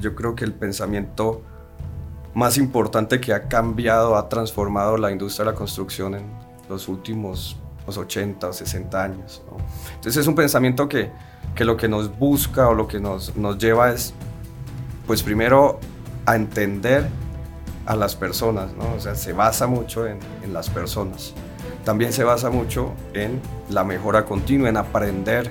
yo creo que el pensamiento más importante que ha cambiado, ha transformado la industria de la construcción en los últimos 80 o 60 años. Entonces es un pensamiento que, que, lo que nos busca o lo que nos, nos lleva es, pues primero, a entender a las personas, ¿no? o sea, se basa mucho en, en las personas. También se basa mucho en la mejora continua, en aprender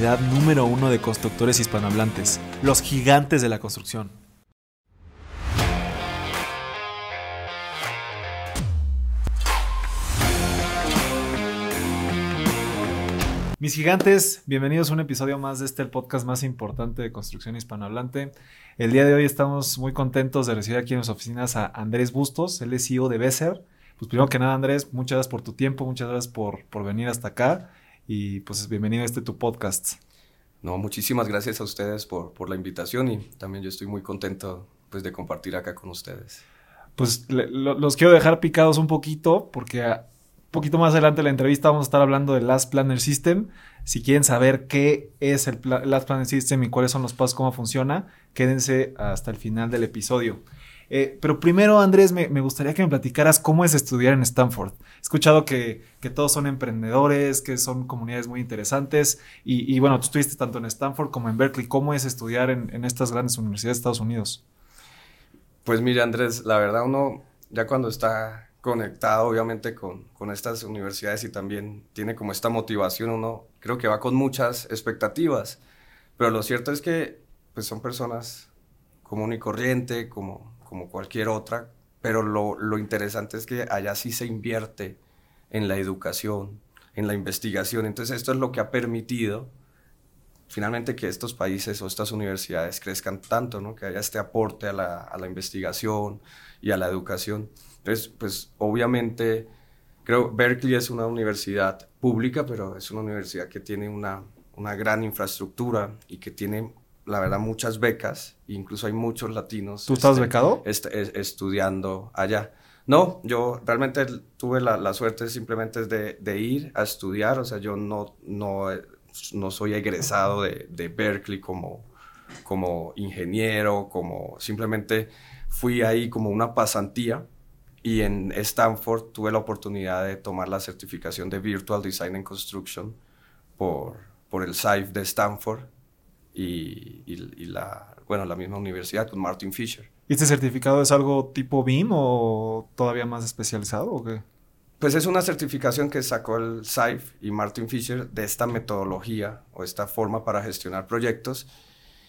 número uno de constructores hispanohablantes, los gigantes de la construcción. Mis gigantes, bienvenidos a un episodio más de este el podcast más importante de construcción hispanohablante. El día de hoy estamos muy contentos de recibir aquí en las oficinas a Andrés Bustos, él es CEO de Besser. Pues primero que nada, Andrés, muchas gracias por tu tiempo, muchas gracias por, por venir hasta acá y pues bienvenido a este tu podcast. No, muchísimas gracias a ustedes por, por la invitación y también yo estoy muy contento pues de compartir acá con ustedes. Pues los quiero dejar picados un poquito porque poquito más adelante en la entrevista vamos a estar hablando del Last Planner System. Si quieren saber qué es el Last Planner System y cuáles son los pasos, cómo funciona, quédense hasta el final del episodio. Eh, pero primero, Andrés, me, gustaría que me platicaras cómo es estudiar en Stanford. He escuchado que, todos son emprendedores, que son comunidades muy interesantes. Y, bueno, tú estuviste tanto en Stanford como en Berkeley. ¿Cómo es estudiar en, en estas grandes universidades de Estados Unidos? Pues mira, Andrés, la verdad uno ya cuando está conectado obviamente con, con, estas universidades y también tiene como esta motivación, uno creo que va con muchas expectativas, pero lo cierto es que pues son personas común y corriente, como, como cualquier otra, pero lo, interesante es que allá sí se invierte en la educación, en la investigación, entonces esto es lo que ha permitido finalmente que estos países o estas universidades crezcan tanto, ¿no? que haya este aporte a la, investigación y a la educación. Entonces, pues obviamente, creo Berkeley es una universidad pública, pero es una universidad que tiene una gran infraestructura y que tiene, la verdad, muchas becas. incluso hay muchos latinos. ¿Tú estás este, becado? estudiando allá. No, yo realmente tuve la, la suerte simplemente de, de, ir a estudiar, o sea, yo no, no, no soy egresado de, de Berkeley como, como ingeniero, como simplemente fui ahí como una pasantía y en Stanford tuve la oportunidad de tomar la certificación de Virtual Design and Construction por, por el SAIF de Stanford y, y, la, bueno, la misma universidad con Martin Fisher. ¿Y este certificado es algo tipo BIM o todavía más especializado o qué? Pues es una certificación que sacó el SAIF y Martin Fisher de esta metodología o esta forma para gestionar proyectos.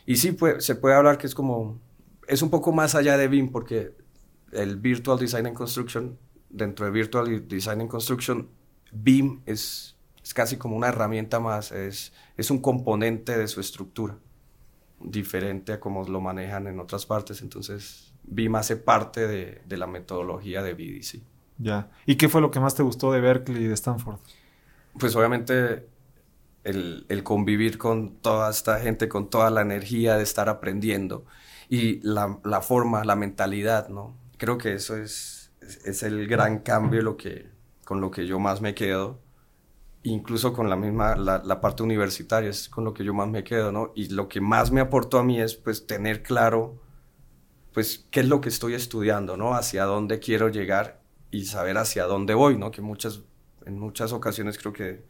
Y sí, se puede hablar que es como, es un poco más allá de BIM porque el Virtual Design and Construction, dentro de Virtual Design and Construction, BIM es, es casi como una herramienta más, es, es un componente de su estructura, diferente a como lo manejan en otras partes. Entonces, BIM hace parte de, de la metodología de BDC. Ya. ¿Y qué fue lo que más te gustó de Berkeley y de Stanford? Pues obviamente el, el, convivir con toda esta gente, con toda la energía de estar aprendiendo y la, la forma, la mentalidad, ¿no? creo que eso es, es, el gran cambio lo que, con lo que yo más me quedo. Incluso con la misma, la, parte universitaria es con lo que yo más me quedo, ¿no? Y lo que más me aportó a mí es pues tener claro pues qué es lo que estoy estudiando, ¿no? Hacia dónde quiero llegar y saber hacia dónde voy, ¿no? Que muchas, en muchas ocasiones creo que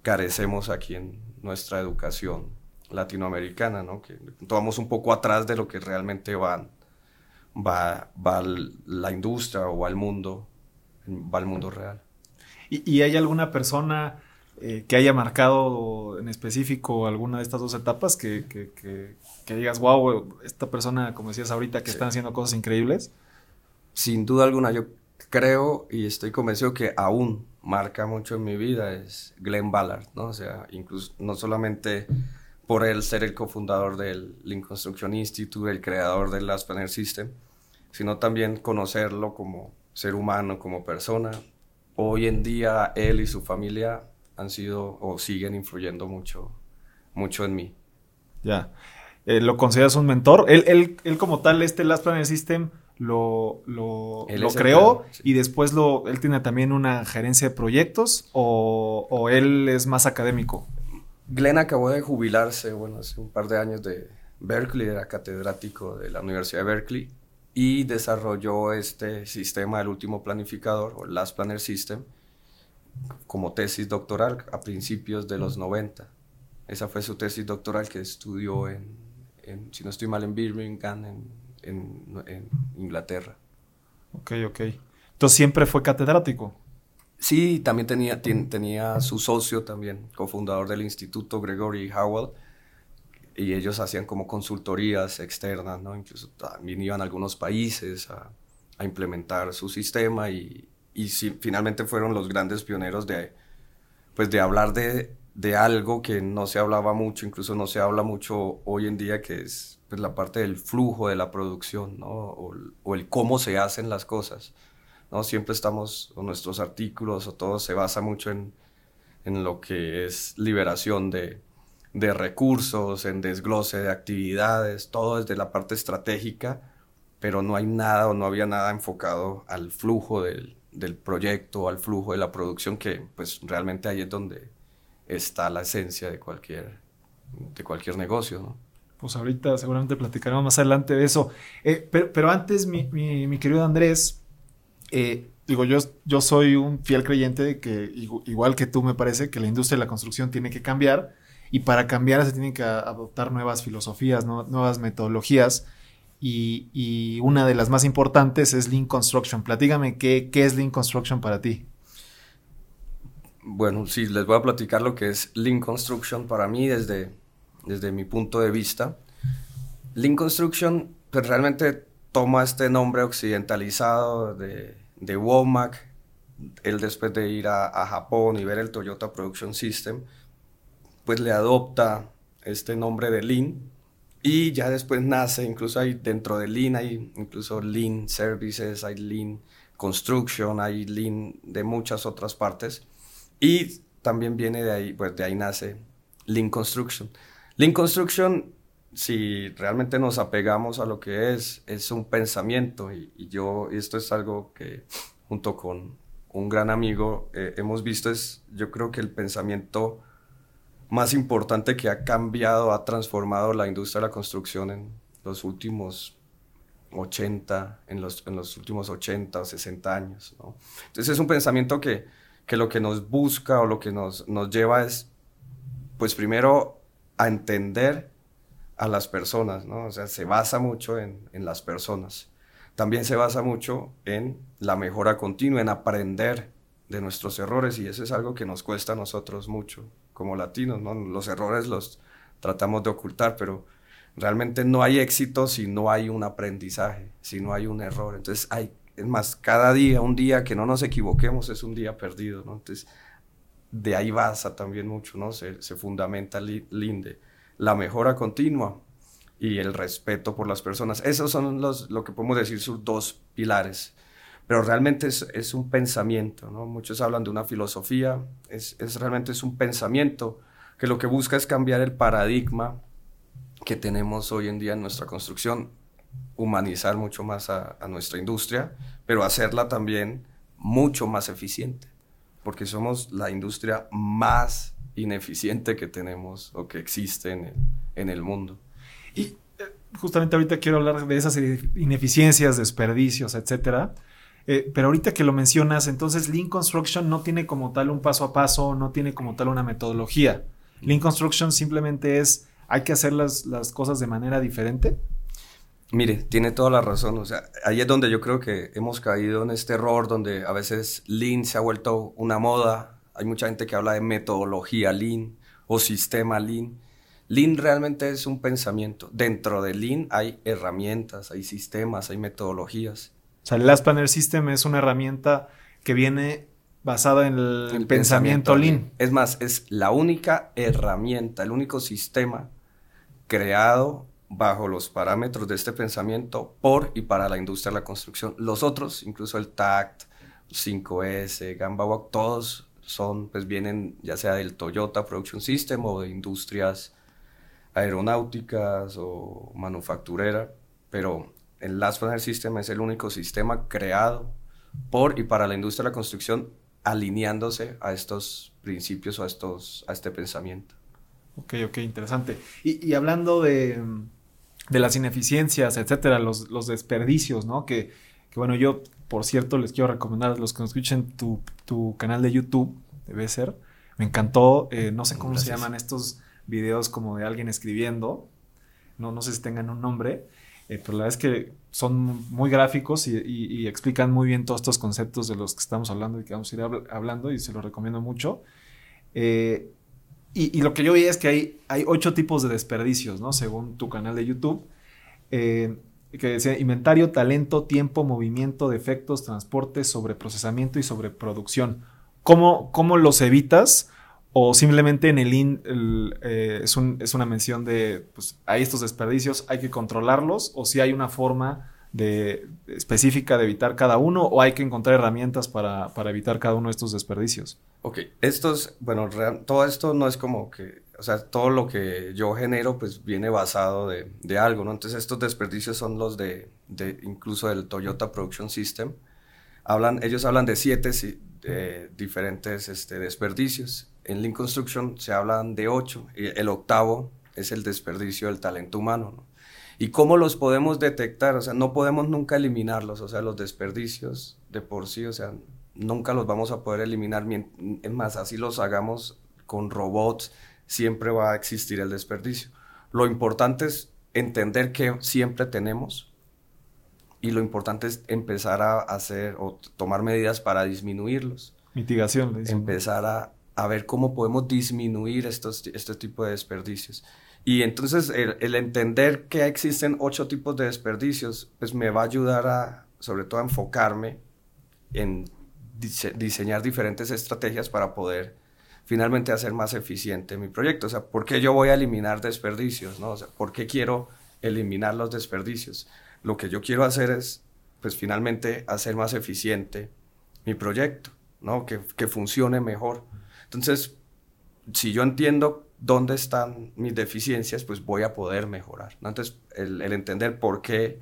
carecemos aquí en nuestra educación latinoamericana, ¿no? Que tomamos un poco atrás de lo que realmente van va, va la industria o va el mundo, va el mundo real. ¿Y, hay alguna persona eh, que haya marcado en específico alguna de estas dos etapas que, que, que, digas, wow, esta persona, como decías ahorita, que están haciendo cosas increíbles? Sin duda alguna, yo creo y estoy convencido que aún marca mucho en mi vida es Glenn Ballard, ¿no? O sea, incluso no solamente por él ser el cofundador del Lean Construction Institute, el creador del Last Planner System, sino también conocerlo como ser humano, como persona. Hoy en día él y su familia han sido o siguen influyendo mucho, mucho en mí. Ya. Eh, ¿Lo consideras un mentor? Él, él, como tal, este Last Planner System lo, lo, creó y después lo, él tiene también una gerencia de proyectos o, o, él es más académico. Glenn acabó de jubilarse, bueno, hace un par de años de Berkeley, era catedrático de la Universidad de Berkeley y desarrolló este sistema del último planificador o Last Planner System como tesis doctoral a principios de los 90. Esa fue su tesis doctoral que estudió en, si no estoy mal, en Birmingham, en, Inglaterra. Ok, ok. Entonces siempre fue catedrático. Sí, también tenía, tenía su socio también, cofundador del instituto, Gregory Howell, y ellos hacían como consultorías externas, ¿no? Incluso también iban a algunos países a, a implementar su sistema y, y finalmente fueron los grandes pioneros de, pues de hablar de, de, algo que no se hablaba mucho, incluso no se habla mucho hoy en día, que es pues, la parte del flujo de la producción, ¿no? o, o, el cómo se hacen las cosas. ¿no? Siempre estamos, o nuestros artículos o todo se basa mucho en, en lo que es liberación de, de recursos, en desglose de actividades, todo desde la parte estratégica, pero no hay nada o no había nada enfocado al flujo del, del proyecto, al flujo de la producción, que pues realmente ahí es donde está la esencia de cualquier, de cualquier negocio, ¿no? Pues ahorita seguramente platicaremos más adelante de eso. Eh, pero, antes, mi, mi, querido Andrés, eh, digo, yo, yo soy un fiel creyente de que, igual que tú, me parece que la industria de la construcción tiene que cambiar y para cambiar se tienen que adoptar nuevas filosofías, nuevas metodologías y, una de las más importantes es Lean Construction. Platígame, ¿qué, ¿qué es Lean Construction para ti? Bueno, sí, les voy a platicar lo que es Lean Construction para mí desde, desde mi punto de vista. Lean Construction pues, realmente toma este nombre occidentalizado de, de Womack, él después de ir a, a, Japón y ver el Toyota Production System, pues le adopta este nombre de Lean y ya después nace, incluso hay dentro de Lean, hay incluso Lean Services, hay Lean Construction, hay Lean de muchas otras partes. Y también viene de ahí, pues de ahí nace Lean Construction. Lean Construction, si realmente nos apegamos a lo que es, es un pensamiento. Y, yo, esto es algo que junto con un gran amigo eh, hemos visto, es yo creo que el pensamiento más importante que ha cambiado, ha transformado la industria de la construcción en los últimos 80, en los, en los últimos 80 o 60 años. ¿no? Entonces es un pensamiento que, que lo que nos busca o lo que nos, nos lleva es, pues primero, a entender a las personas, ¿no? O sea, se basa mucho en, en las personas. También se basa mucho en la mejora continua, en aprender de nuestros errores y eso es algo que nos cuesta a nosotros mucho como latinos, ¿no? Los errores los tratamos de ocultar, pero realmente no hay éxito si no hay un aprendizaje, si no hay un error. Entonces, hay, es más, cada día, un día que no nos equivoquemos es un día perdido, ¿no? Entonces, de ahí basa también mucho, ¿no? Se, se fundamenta Linde, la mejora continua y el respeto por las personas. Esos son los, lo que podemos decir sus dos pilares pero realmente es, es un pensamiento, ¿no? Muchos hablan de una filosofía, es, es, realmente es un pensamiento que lo que busca es cambiar el paradigma que tenemos hoy en día en nuestra construcción, humanizar mucho más a, a nuestra industria, pero hacerla también mucho más eficiente, porque somos la industria más ineficiente que tenemos o que existe en el, en el mundo. Y eh, justamente ahorita quiero hablar de esas ineficiencias, desperdicios, etcétera. Eh, pero ahorita que lo mencionas, entonces Lean Construction no tiene como tal un paso a paso, no tiene como tal una metodología. Lean Construction simplemente es, hay que hacer las, las cosas de manera diferente. Mire, tiene toda la razón. O sea, ahí es donde yo creo que hemos caído en este error donde a veces Lean se ha vuelto una moda. Hay mucha gente que habla de metodología Lean o sistema Lean. Lean realmente es un pensamiento. Dentro de Lean hay herramientas, hay sistemas, hay metodologías. O sea, el Last Planner System es una herramienta que viene basada en el, pensamiento, lean. Es más, es la única herramienta, el único sistema creado bajo los parámetros de este pensamiento por y para la industria de la construcción. Los otros, incluso el TACT, 5S, Gamba Walk, todos son, pues vienen ya sea del Toyota Production System o de industrias aeronáuticas o manufacturera, pero el Last Planner System es el único sistema creado por y para la industria de la construcción alineándose a estos principios o a, estos, a este pensamiento. Ok, ok, interesante. Y, hablando de, de, las ineficiencias, etcétera, los, los desperdicios, ¿no? Que, que, bueno, yo, por cierto, les quiero recomendar a los que nos escuchen tu, tu canal de YouTube, debe ser. Me encantó, eh, no sé cómo se llaman estos videos como de alguien escribiendo, no, no sé si tengan un nombre, eh, pero la verdad es que son muy gráficos y, explican muy bien todos estos conceptos de los que estamos hablando y que vamos a ir hablando y se los recomiendo mucho. Eh, y, lo que yo vi es que hay, hay ocho tipos de desperdicios, ¿no? Según tu canal de YouTube. Eh, que decía inventario, talento, tiempo, movimiento, defectos, transporte, sobreprocesamiento y sobreproducción. ¿Cómo, cómo los evitas? O simplemente en el IN eh, es, una mención de, pues hay estos desperdicios, hay que controlarlos, o si hay una forma de, específica de evitar cada uno, o hay que encontrar herramientas para, evitar cada uno de estos desperdicios. Ok, estos, bueno, todo esto no es como que, o sea, todo lo que yo genero pues viene basado de, algo, ¿no? Entonces estos desperdicios son los de, de incluso del Toyota Production System. Hablan, ellos hablan de siete diferentes este, desperdicios en Lean Construction se hablan de ocho, el octavo es el desperdicio del talento humano. ¿Y cómo los podemos detectar? O sea, no podemos nunca eliminarlos, o sea, los desperdicios de por sí, o sea, nunca los vamos a poder eliminar. Es más, así los hagamos con robots, siempre va a existir el desperdicio. Lo importante es entender que siempre tenemos y lo importante es empezar a hacer o tomar medidas para disminuirlos. Mitigación. Empezar a, a ver cómo podemos disminuir estos, este tipo de desperdicios. Y entonces el, entender que existen ocho tipos de desperdicios, pues me va a ayudar a, sobre todo, a enfocarme en diseñar diferentes estrategias para poder finalmente hacer más eficiente mi proyecto. O sea, ¿por qué yo voy a eliminar desperdicios? ¿no? O sea, ¿por qué quiero eliminar los desperdicios? Lo que yo quiero hacer es, pues finalmente, hacer más eficiente mi proyecto, ¿no? Que, que funcione mejor. Entonces, si yo entiendo dónde están mis deficiencias, pues voy a poder mejorar. Entonces, el, entender por qué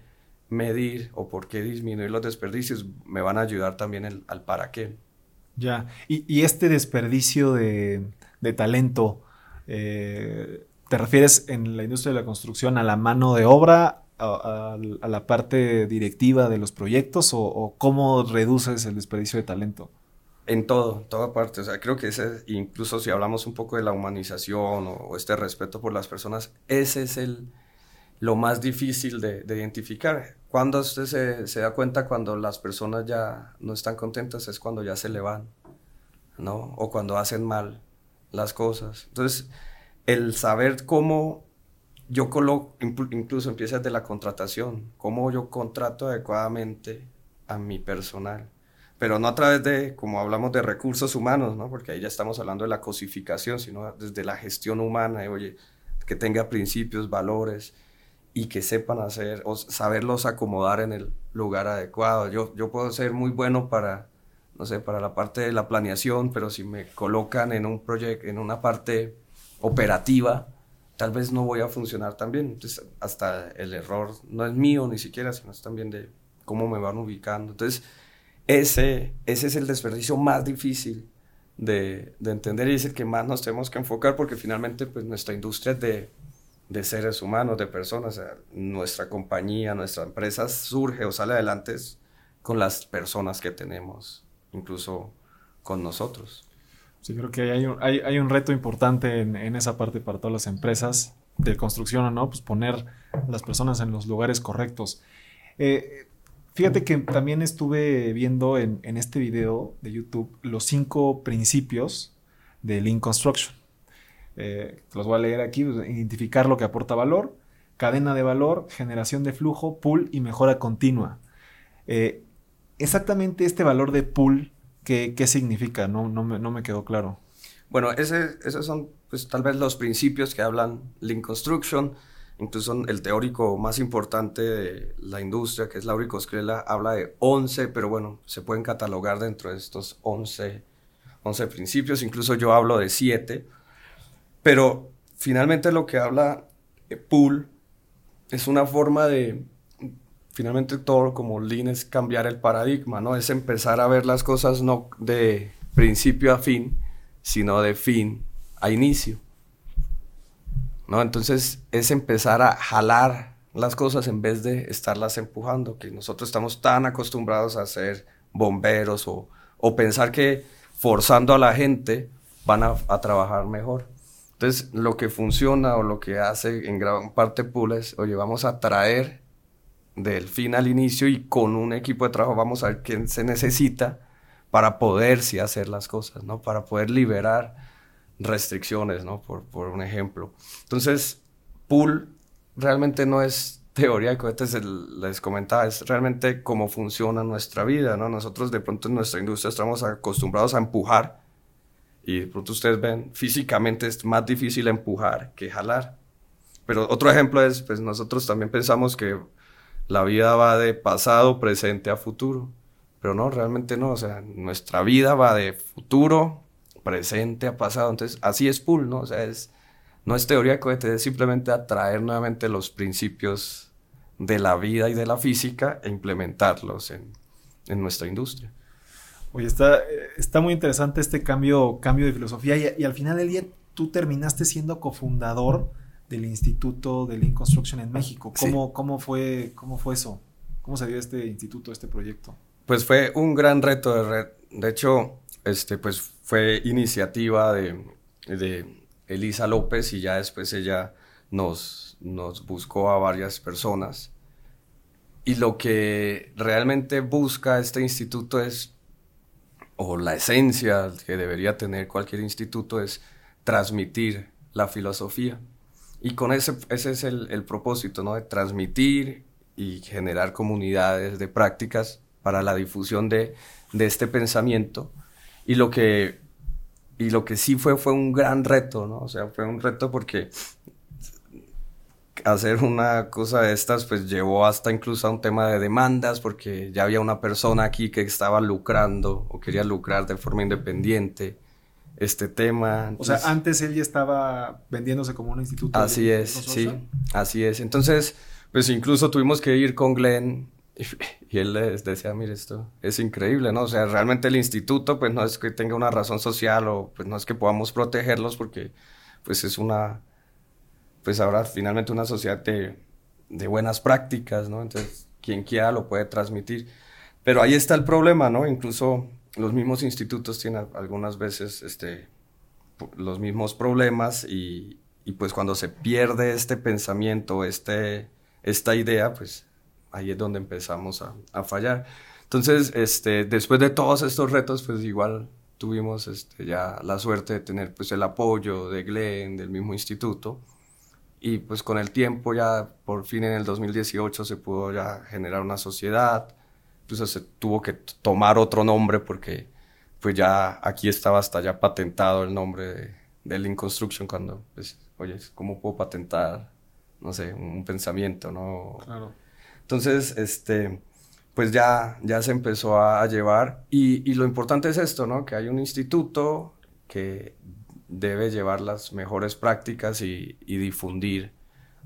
medir o por qué disminuir los desperdicios me van a ayudar también al para qué. Ya, y, este desperdicio de, talento, eh, ¿te refieres en la industria de la construcción a la mano de obra, a, la parte directiva de los proyectos o, cómo reduces el desperdicio de talento? En todo, en toda parte. O sea, creo que ese, incluso si hablamos un poco de la humanización o, este respeto por las personas, ese es el, lo más difícil de, identificar. Cuando usted se, se, da cuenta cuando las personas ya no están contentas es cuando ya se le van, ¿no? O cuando hacen mal las cosas. Entonces, el saber cómo yo coloco, incluso empieza desde la contratación, cómo yo contrato adecuadamente a mi personal pero no a través de, como hablamos de recursos humanos, ¿no? porque ahí ya estamos hablando de la cosificación, sino desde la gestión humana, oye, que tenga principios, valores y que sepan hacer o saberlos acomodar en el lugar adecuado. Yo, yo puedo ser muy bueno para, no sé, para la parte de la planeación, pero si me colocan en un proyecto, en una parte operativa, tal vez no voy a funcionar tan bien. Entonces, hasta el error no es mío ni siquiera, sino es también de cómo me van ubicando. Entonces, ese, ese es el desperdicio más difícil de, entender y es el que más nos tenemos que enfocar porque finalmente pues nuestra industria es de, seres humanos, de personas. nuestra compañía, nuestra empresa surge o sale adelante con las personas que tenemos, incluso con nosotros. Sí, creo que hay un, hay, un reto importante en, en, esa parte para todas las empresas de construcción o no, pues poner las personas en los lugares correctos. Eh, Fíjate que también estuve viendo en, este video de YouTube los cinco principios de Lean Construction. Eh, los voy a leer aquí. Pues, identificar lo que aporta valor, cadena de valor, generación de flujo, pool y mejora continua. Eh, exactamente este valor de pool ¿qué, significa? No, me, quedó claro. Bueno, esos son pues, tal vez los principios que hablan Lean Construction. Incluso el teórico más importante de la industria, que es Laurico Scrella, habla de 11, pero bueno, se pueden catalogar dentro de estos 11, 11 principios. Incluso yo hablo de 7. Pero finalmente lo que habla eh, Pool es una forma de, finalmente todo como Lean es cambiar el paradigma, ¿no? Es empezar a ver las cosas no de principio a fin, sino de fin a inicio. ¿No? Entonces es empezar a jalar las cosas en vez de estarlas empujando, que nosotros estamos tan acostumbrados a ser bomberos o, o pensar que forzando a la gente van a, a, trabajar mejor. Entonces lo que funciona o lo que hace en gran parte Pool es, oye, vamos a traer del fin al inicio y con un equipo de trabajo vamos a ver qué se necesita para poder sí hacer las cosas, ¿no? Para poder liberar restricciones, ¿no? Por, por un ejemplo. Entonces, pool realmente no es teoría de cohetes, les comentaba, es realmente cómo funciona nuestra vida, ¿no? Nosotros de pronto en nuestra industria estamos acostumbrados a empujar y de pronto ustedes ven, físicamente es más difícil empujar que jalar. Pero otro ejemplo es, pues nosotros también pensamos que la vida va de pasado, presente a futuro. Pero no, realmente no. O sea, nuestra vida va de futuro, presente a pasado. Entonces, así es pool, ¿no? O sea, es, no es teoría de es simplemente atraer nuevamente los principios de la vida y de la física e implementarlos en, en nuestra industria. Oye, está, está muy interesante este cambio, cambio de filosofía y, y, al final del día tú terminaste siendo cofundador del Instituto de Lean Construction en México. ¿Cómo, sí. cómo, fue, ¿Cómo fue eso? ¿Cómo se dio este instituto, este proyecto? Pues fue un gran reto de red. De hecho, este, pues fue iniciativa de, de Elisa López y ya después ella nos, nos buscó a varias personas. Y lo que realmente busca este instituto es, o la esencia que debería tener cualquier instituto es transmitir la filosofía. Y con ese, ese es el, el propósito, ¿no? De transmitir y generar comunidades de prácticas para la difusión de, de este pensamiento. Y lo que, y lo que sí fue, fue un gran reto, ¿no? O sea, fue un reto porque hacer una cosa de estas pues llevó hasta incluso a un tema de demandas porque ya había una persona aquí que estaba lucrando o quería lucrar de forma independiente este tema. Entonces, o sea, antes él ya estaba vendiéndose como un instituto. Así de, es, sí, así es. Entonces, pues incluso tuvimos que ir con Glenn y, él les decía, mire, esto es increíble, ¿no? O sea, realmente el instituto, pues no es que tenga una razón social o pues no es que podamos protegerlos porque pues es una, pues ahora finalmente una sociedad de, de buenas prácticas, ¿no? Entonces, quien quiera lo puede transmitir. Pero ahí está el problema, ¿no? Incluso los mismos institutos tienen algunas veces este, los mismos problemas y, y, pues cuando se pierde este pensamiento, este, esta idea, pues ahí es donde empezamos a, a, fallar. Entonces, este, después de todos estos retos, pues igual tuvimos este, ya la suerte de tener pues el apoyo de Glenn, del mismo instituto, y pues con el tiempo ya por fin en el 2018 se pudo ya generar una sociedad, pues se tuvo que tomar otro nombre porque pues ya aquí estaba hasta ya patentado el nombre de, de Lean Construction cuando, pues, oye, ¿cómo puedo patentar, no sé, un pensamiento, no? Claro. Entonces, este, pues ya, ya se empezó a, llevar y, lo importante es esto, ¿no? Que hay un instituto que debe llevar las mejores prácticas y, difundir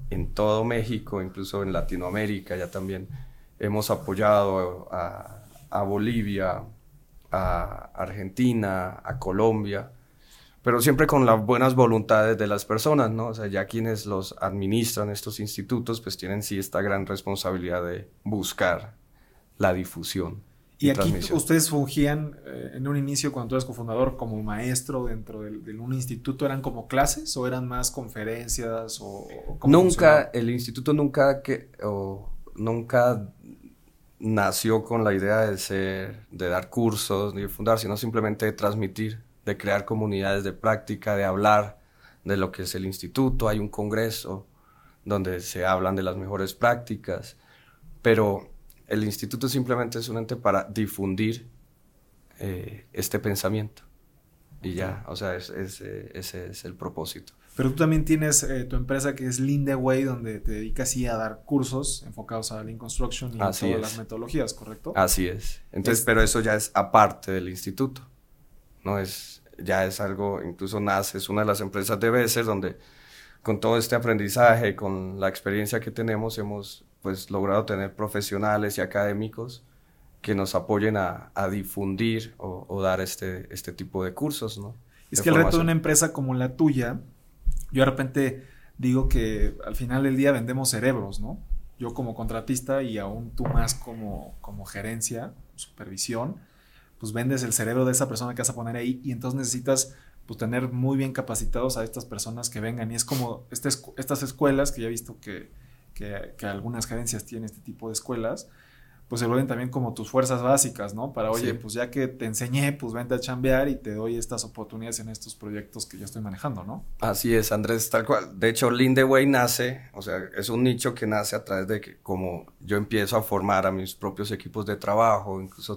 en todo México, incluso en Latinoamérica ya también hemos apoyado a, Bolivia, a Argentina, a Colombia, pero siempre con las buenas voluntades de las personas, ¿no? O sea, ya quienes los administran estos institutos, pues tienen sí esta gran responsabilidad de buscar la difusión. Y, y aquí ustedes fungían eh, en un inicio, cuando tú eres cofundador, como maestro dentro de, de, un instituto, ¿eran como clases o eran más conferencias? O, o nunca, funcionaba? el instituto nunca, que, o, nunca nació con la idea de ser, de dar cursos ni de fundar, sino simplemente de transmitir, de crear comunidades de práctica, de hablar de lo que es el instituto. Hay un congreso donde se hablan de las mejores prácticas, pero el instituto simplemente es un ente para difundir eh, este pensamiento. Y ya, o sea, ese es el propósito. Pero tú también tienes eh, tu empresa que es Lindeway, donde te dedicas a dar cursos enfocados a Lean Construction y todas las metodologías, ¿correcto? Así es. Entonces, pero eso ya es aparte del instituto. No es, ya es algo, incluso nace, es una de las empresas de Besser donde con todo este aprendizaje, con la experiencia que tenemos, hemos pues logrado tener profesionales y académicos que nos apoyen a, difundir o, dar este, este tipo de cursos, ¿no? Es que el reto de una empresa como la tuya yo de repente digo que al final del día vendemos cerebros, ¿no? Yo como contratista y aún tú más como, como gerencia, supervisión, pues vendes el cerebro de esa persona que vas a poner ahí y entonces necesitas pues tener muy bien capacitados a estas personas que vengan y es como este estas escuelas que ya he visto que, que, que algunas gerencias tienen este tipo de escuelas, pues se vuelven también como tus fuerzas básicas, ¿no? Para, oye, pues ya que te enseñé, pues vente a chambear y te doy estas oportunidades en estos proyectos que yo estoy manejando, ¿no? Así es, Andrés, tal cual. De hecho, Lindeway nace, o sea, es un nicho que nace a través de que como yo empiezo a formar a mis propios equipos de trabajo, incluso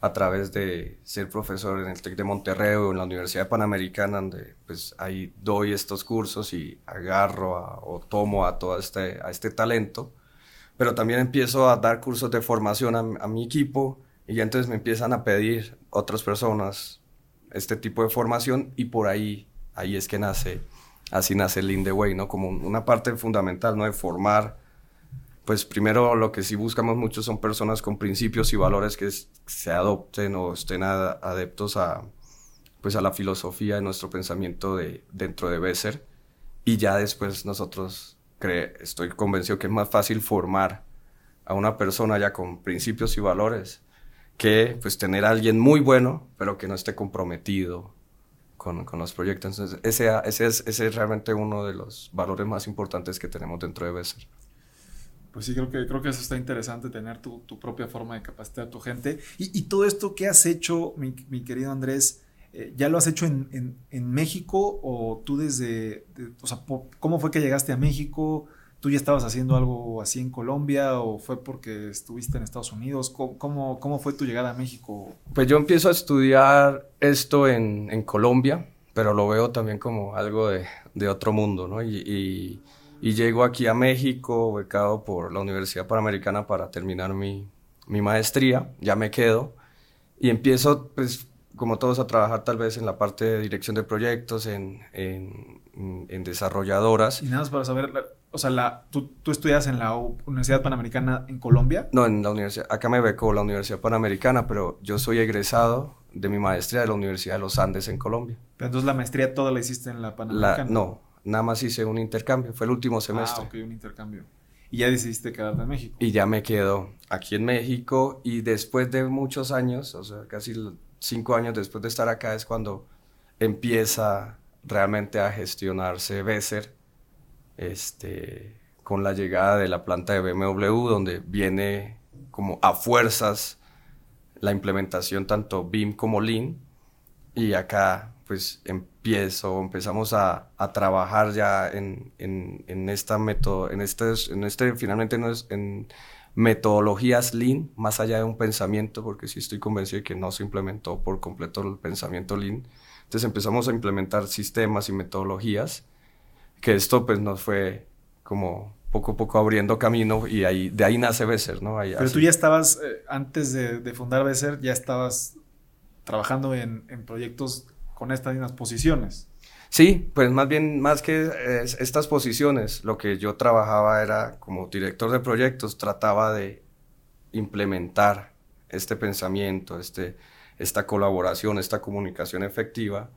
a través de ser profesor en el TEC de Monterrey o en la Universidad Panamericana, donde pues ahí doy estos cursos y agarro o tomo a todo este, a este talento pero también empiezo a dar cursos de formación a, mi equipo y ya entonces me empiezan a pedir otras personas este tipo de formación y por ahí, ahí es que nace, así nace el Way, ¿no? Como una parte fundamental, ¿no? De formar, pues primero lo que sí buscamos mucho son personas con principios y valores que se adopten o estén adeptos a, pues a la filosofía de nuestro pensamiento de, dentro de Besser y ya después nosotros estoy convencido que es más fácil formar a una persona ya con principios y valores que pues tener a alguien muy bueno, pero que no esté comprometido con, con los proyectos. Entonces, ese, ese, es, ese es realmente uno de los valores más importantes que tenemos dentro de Besser. Pues sí, creo que, creo que eso está interesante, tener tu, tu propia forma de capacitar a tu gente. Y, todo esto que has hecho, mi, mi querido Andrés, eh, ¿Ya lo has hecho en, México o tú desde, o sea, cómo fue que llegaste a México? ¿Tú ya estabas haciendo algo así en Colombia o fue porque estuviste en Estados Unidos? ¿Cómo, cómo, fue tu llegada a México? Pues yo empiezo a estudiar esto en, Colombia, pero lo veo también como algo de, otro mundo, ¿no? Y, llego aquí a México, becado por la Universidad Panamericana para terminar mi, mi maestría, ya me quedo y empiezo pues como todos, a trabajar tal vez en la parte de dirección de proyectos, en, en, en desarrolladoras. Y nada más para saber, o sea, la, ¿tú, ¿tú, estudias en la Universidad Panamericana en Colombia? No, en la universidad, acá me beco la Universidad Panamericana, pero yo soy egresado de mi maestría de la Universidad de los Andes en Colombia. Pero entonces la maestría toda la hiciste en la Panamericana. no, nada más hice un intercambio, fue el último semestre. Ah, ok, un intercambio. Y ya decidiste quedarte en México. Y ya me quedo aquí en México y después de muchos años, o sea, casi cinco años después de estar acá es cuando empieza realmente a gestionarse Besser este, con la llegada de la planta de BMW, donde viene como a fuerzas la implementación tanto BIM como Lean. Y acá pues empiezo, empezamos a, a trabajar ya en, en, en esta método, en este, en este finalmente no es en metodologías Lean, más allá de un pensamiento, porque sí estoy convencido de que no se implementó por completo el pensamiento Lean. Entonces empezamos a implementar sistemas y metodologías, que esto pues nos fue como poco a poco abriendo camino y ahí, de ahí nace Besser, ¿no? Pero tú ya estabas, eh, antes de, de, fundar Besser, ya estabas trabajando en, en proyectos con estas mismas posiciones. Sí, pues más bien, más que estas posiciones, lo que yo trabajaba era como director de proyectos, trataba de implementar este pensamiento, este, esta colaboración, esta comunicación efectiva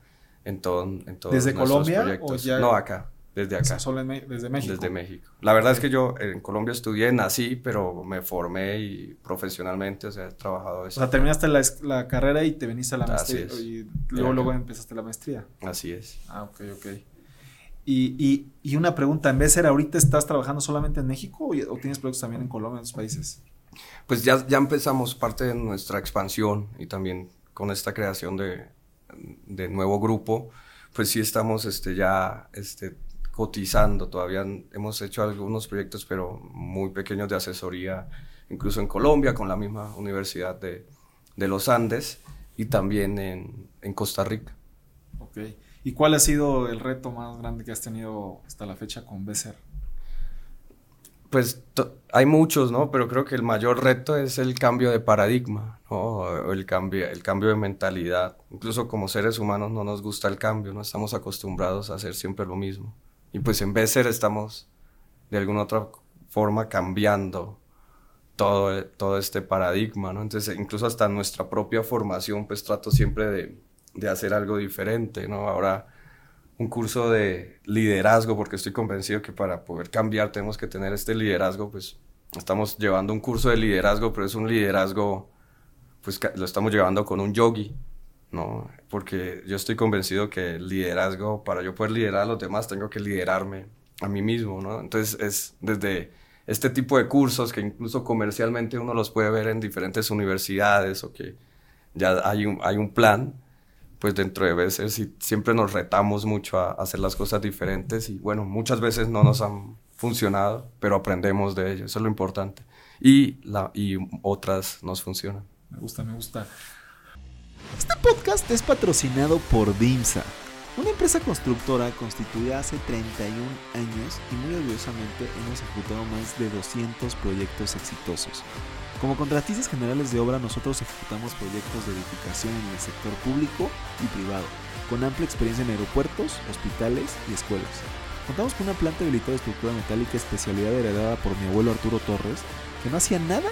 en, todo, en todos ¿Desde Colombia proyectos. No, acá. Desde acá. solo desde México. Desde México. La verdad es que yo en Colombia estudié, nací, pero me formé y profesionalmente, o sea, he trabajado. O sea, terminaste la, la, carrera y te viniste a la maestría. Y luego, luego empezaste la maestría. Así es. Ah, ok, ok. Y, y, y una pregunta, ¿en vez de ser ahorita estás trabajando solamente en México o, o tienes proyectos también en Colombia, en otros países? Pues ya, ya empezamos parte de nuestra expansión y también con esta creación de, de nuevo grupo, pues sí estamos este, ya este, cotizando, todavía hemos hecho algunos proyectos, pero muy pequeños de asesoría, incluso en Colombia, con la misma Universidad de, de los Andes, y también en, en Costa Rica. Ok. ¿Y cuál ha sido el reto más grande que has tenido hasta la fecha con Becer? Pues hay muchos, ¿no? Pero creo que el mayor reto es el cambio de paradigma, ¿no? El cambio, el cambio de mentalidad. Incluso como seres humanos no nos gusta el cambio, no estamos acostumbrados a hacer siempre lo mismo. Y pues en Becer estamos de alguna otra forma cambiando todo, todo este paradigma, ¿no? Entonces, incluso hasta nuestra propia formación, pues trato siempre de, de hacer algo diferente, ¿no? Ahora un curso de liderazgo, porque estoy convencido que para poder cambiar tenemos que tener este liderazgo, pues estamos llevando un curso de liderazgo, pero es un liderazgo, pues lo estamos llevando con un yogi, ¿no? Porque yo estoy convencido que el liderazgo, para yo poder liderar a los demás, tengo que liderarme a mí mismo, ¿no? Entonces es desde este tipo de cursos que incluso comercialmente uno los puede ver en diferentes universidades o que ya hay un, hay un plan, pues dentro de veces siempre nos retamos mucho a hacer las cosas diferentes y bueno, muchas veces no nos han funcionado, pero aprendemos de ello, eso es lo importante. Y, la, y otras nos funcionan. Me gusta, me gusta. Este podcast es patrocinado por DIMSA una empresa constructora constituida hace 31 años y muy orgullosamente hemos ejecutado más de 200 proyectos exitosos. Como contratistas generales de obra nosotros ejecutamos proyectos de edificación en el sector público y privado, con amplia experiencia en aeropuertos, hospitales y escuelas. Contamos con una planta habilitada de estructura metálica especialidad heredada por mi abuelo Arturo Torres, que no hacía nada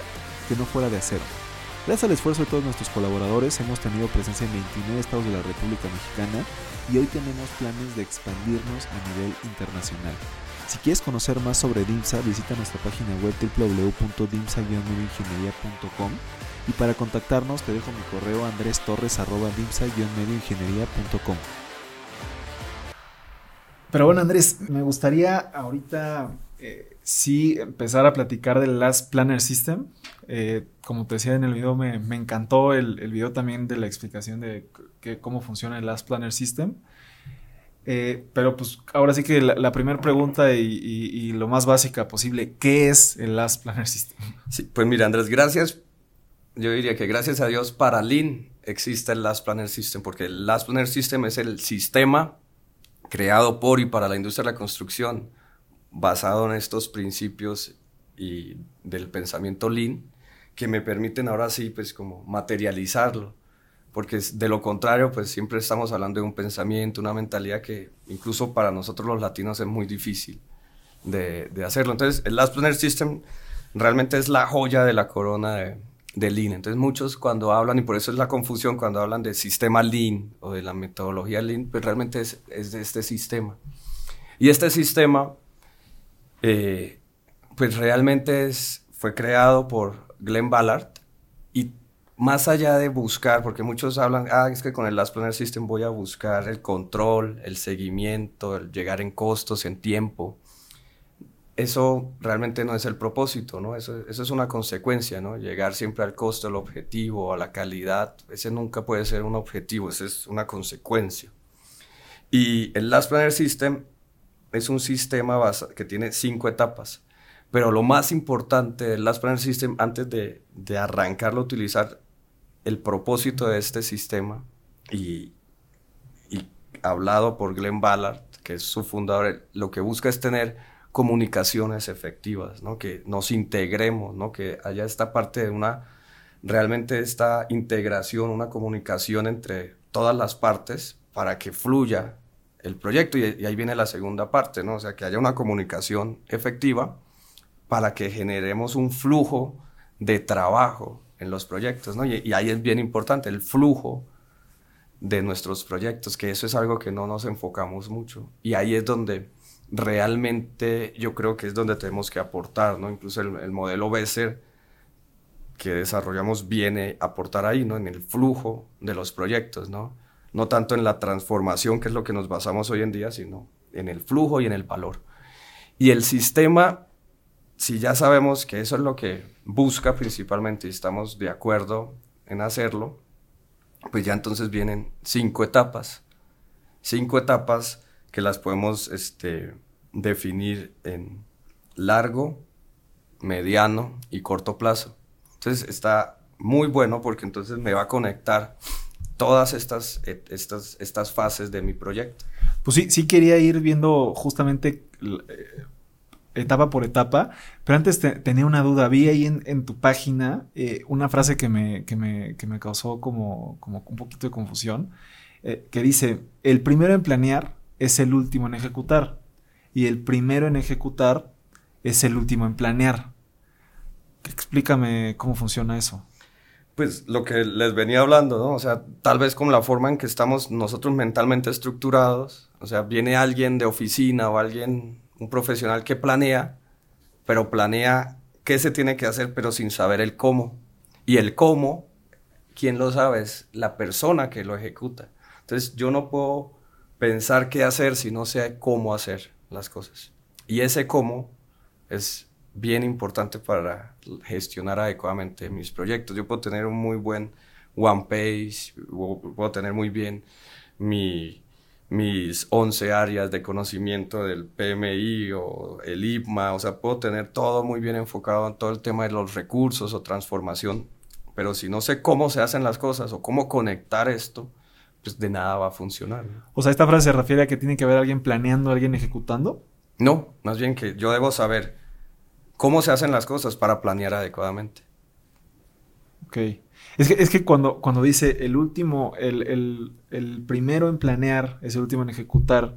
que no fuera de acero. Gracias al esfuerzo de todos nuestros colaboradores hemos tenido presencia en 29 estados de la República Mexicana y hoy tenemos planes de expandirnos a nivel internacional. Si quieres conocer más sobre DIMSA, visita nuestra página web wwwdimsa medioingenieríacom y para contactarnos te dejo mi correo andrestorres.dimsa-medioingeniería.com. Pero bueno, Andrés, me gustaría ahorita eh, sí empezar a platicar del Last Planner System. Eh, como te decía en el video, me, encantó el, video también de la explicación de cómo funciona el Last Planner System. Eh, pero pues ahora sí que la, primera pregunta y, lo más básica posible, ¿qué es el Last Planner System? Sí, pues mira Andrés, gracias. Yo diría que gracias a Dios para Lean existe el Last Planner System, porque el Last Planner System es el sistema creado por y para la industria de la construcción, basado en estos principios y del pensamiento Lean, que me permiten ahora sí, pues como materializarlo. Porque de lo contrario, pues siempre estamos hablando de un pensamiento, una mentalidad que incluso para nosotros los latinos es muy difícil de, de hacerlo. Entonces, el Last Planner System realmente es la joya de la corona de, de Lean. Entonces muchos cuando hablan, y por eso es la confusión cuando hablan del sistema Lean o de la metodología Lean, pues realmente es, es de este sistema. Y este sistema, eh, pues realmente es, fue creado por Glenn Ballard, y más allá de buscar, porque muchos hablan, ah, es que con el Last Planner System voy a buscar el control, el seguimiento, el llegar en costos, en tiempo. Eso realmente no es el propósito, ¿no? Eso, es una consecuencia, ¿no? Llegar siempre al costo, al objetivo, a la calidad, ese nunca puede ser un objetivo, ese es una consecuencia. Y el Last Planner System es un sistema que tiene cinco etapas. Pero lo más importante del Last Planner System, antes de, de arrancarlo a utilizar, el propósito de este sistema y, y hablado por Glenn Ballard, que es su fundador, lo que busca es tener comunicaciones efectivas, ¿no? que nos integremos, ¿no? que haya esta parte de una, realmente esta integración, una comunicación entre todas las partes para que fluya el proyecto y, ahí viene la segunda parte, ¿no? o sea, que haya una comunicación efectiva para que generemos un flujo de trabajo en los proyectos, ¿no? Y, ahí es bien importante el flujo de nuestros proyectos, que eso es algo que no nos enfocamos mucho. Y ahí es donde realmente yo creo que es donde tenemos que aportar, ¿no? Incluso el, modelo Besser que desarrollamos viene a aportar ahí, ¿no? En el flujo de los proyectos, ¿no? No tanto en la transformación, que es lo que nos basamos hoy en día, sino en el flujo y en el valor. Y el sistema si ya sabemos que eso es lo que busca principalmente y estamos de acuerdo en hacerlo, pues ya entonces vienen cinco etapas. Cinco etapas que las podemos este, definir en largo, mediano y corto plazo. Entonces está muy bueno porque entonces me va a conectar todas estas, eh, estas, estas fases de mi proyecto. Pues sí, sí quería ir viendo justamente eh, etapa por etapa, pero antes tenía una duda. Vi ahí en, tu página eh, una frase que me, que me, que me causó como, como, un poquito de confusión, que dice, el primero en planear es el último en ejecutar y el primero en ejecutar es el último en planear. Explícame cómo funciona eso pues lo que les venía hablando, ¿no? O sea, tal vez con la forma en que estamos nosotros mentalmente estructurados, o sea, viene alguien de oficina o alguien, un profesional que planea, pero planea qué se tiene que hacer, pero sin saber el cómo. Y el cómo, ¿quién lo sabe? Es la persona que lo ejecuta. Entonces, yo no puedo pensar qué hacer si no sé cómo hacer las cosas. Y ese cómo es bien importante para gestionar adecuadamente mis proyectos. Yo puedo tener un muy buen one page, puedo tener muy bien mi, mis 11 áreas de conocimiento del PMI o el IPMA, o sea, puedo tener todo muy bien enfocado en todo el tema de los recursos o transformación, pero si no sé cómo se hacen las cosas o cómo conectar esto, pues de nada va a funcionar. O sea, esta frase se refiere a que tiene que haber alguien planeando, alguien ejecutando. No, más bien que yo debo saber cómo se hacen las cosas para planear adecuadamente. Ok. Es que, es que cuando, cuando dice el último, el, primero en planear es el último en ejecutar,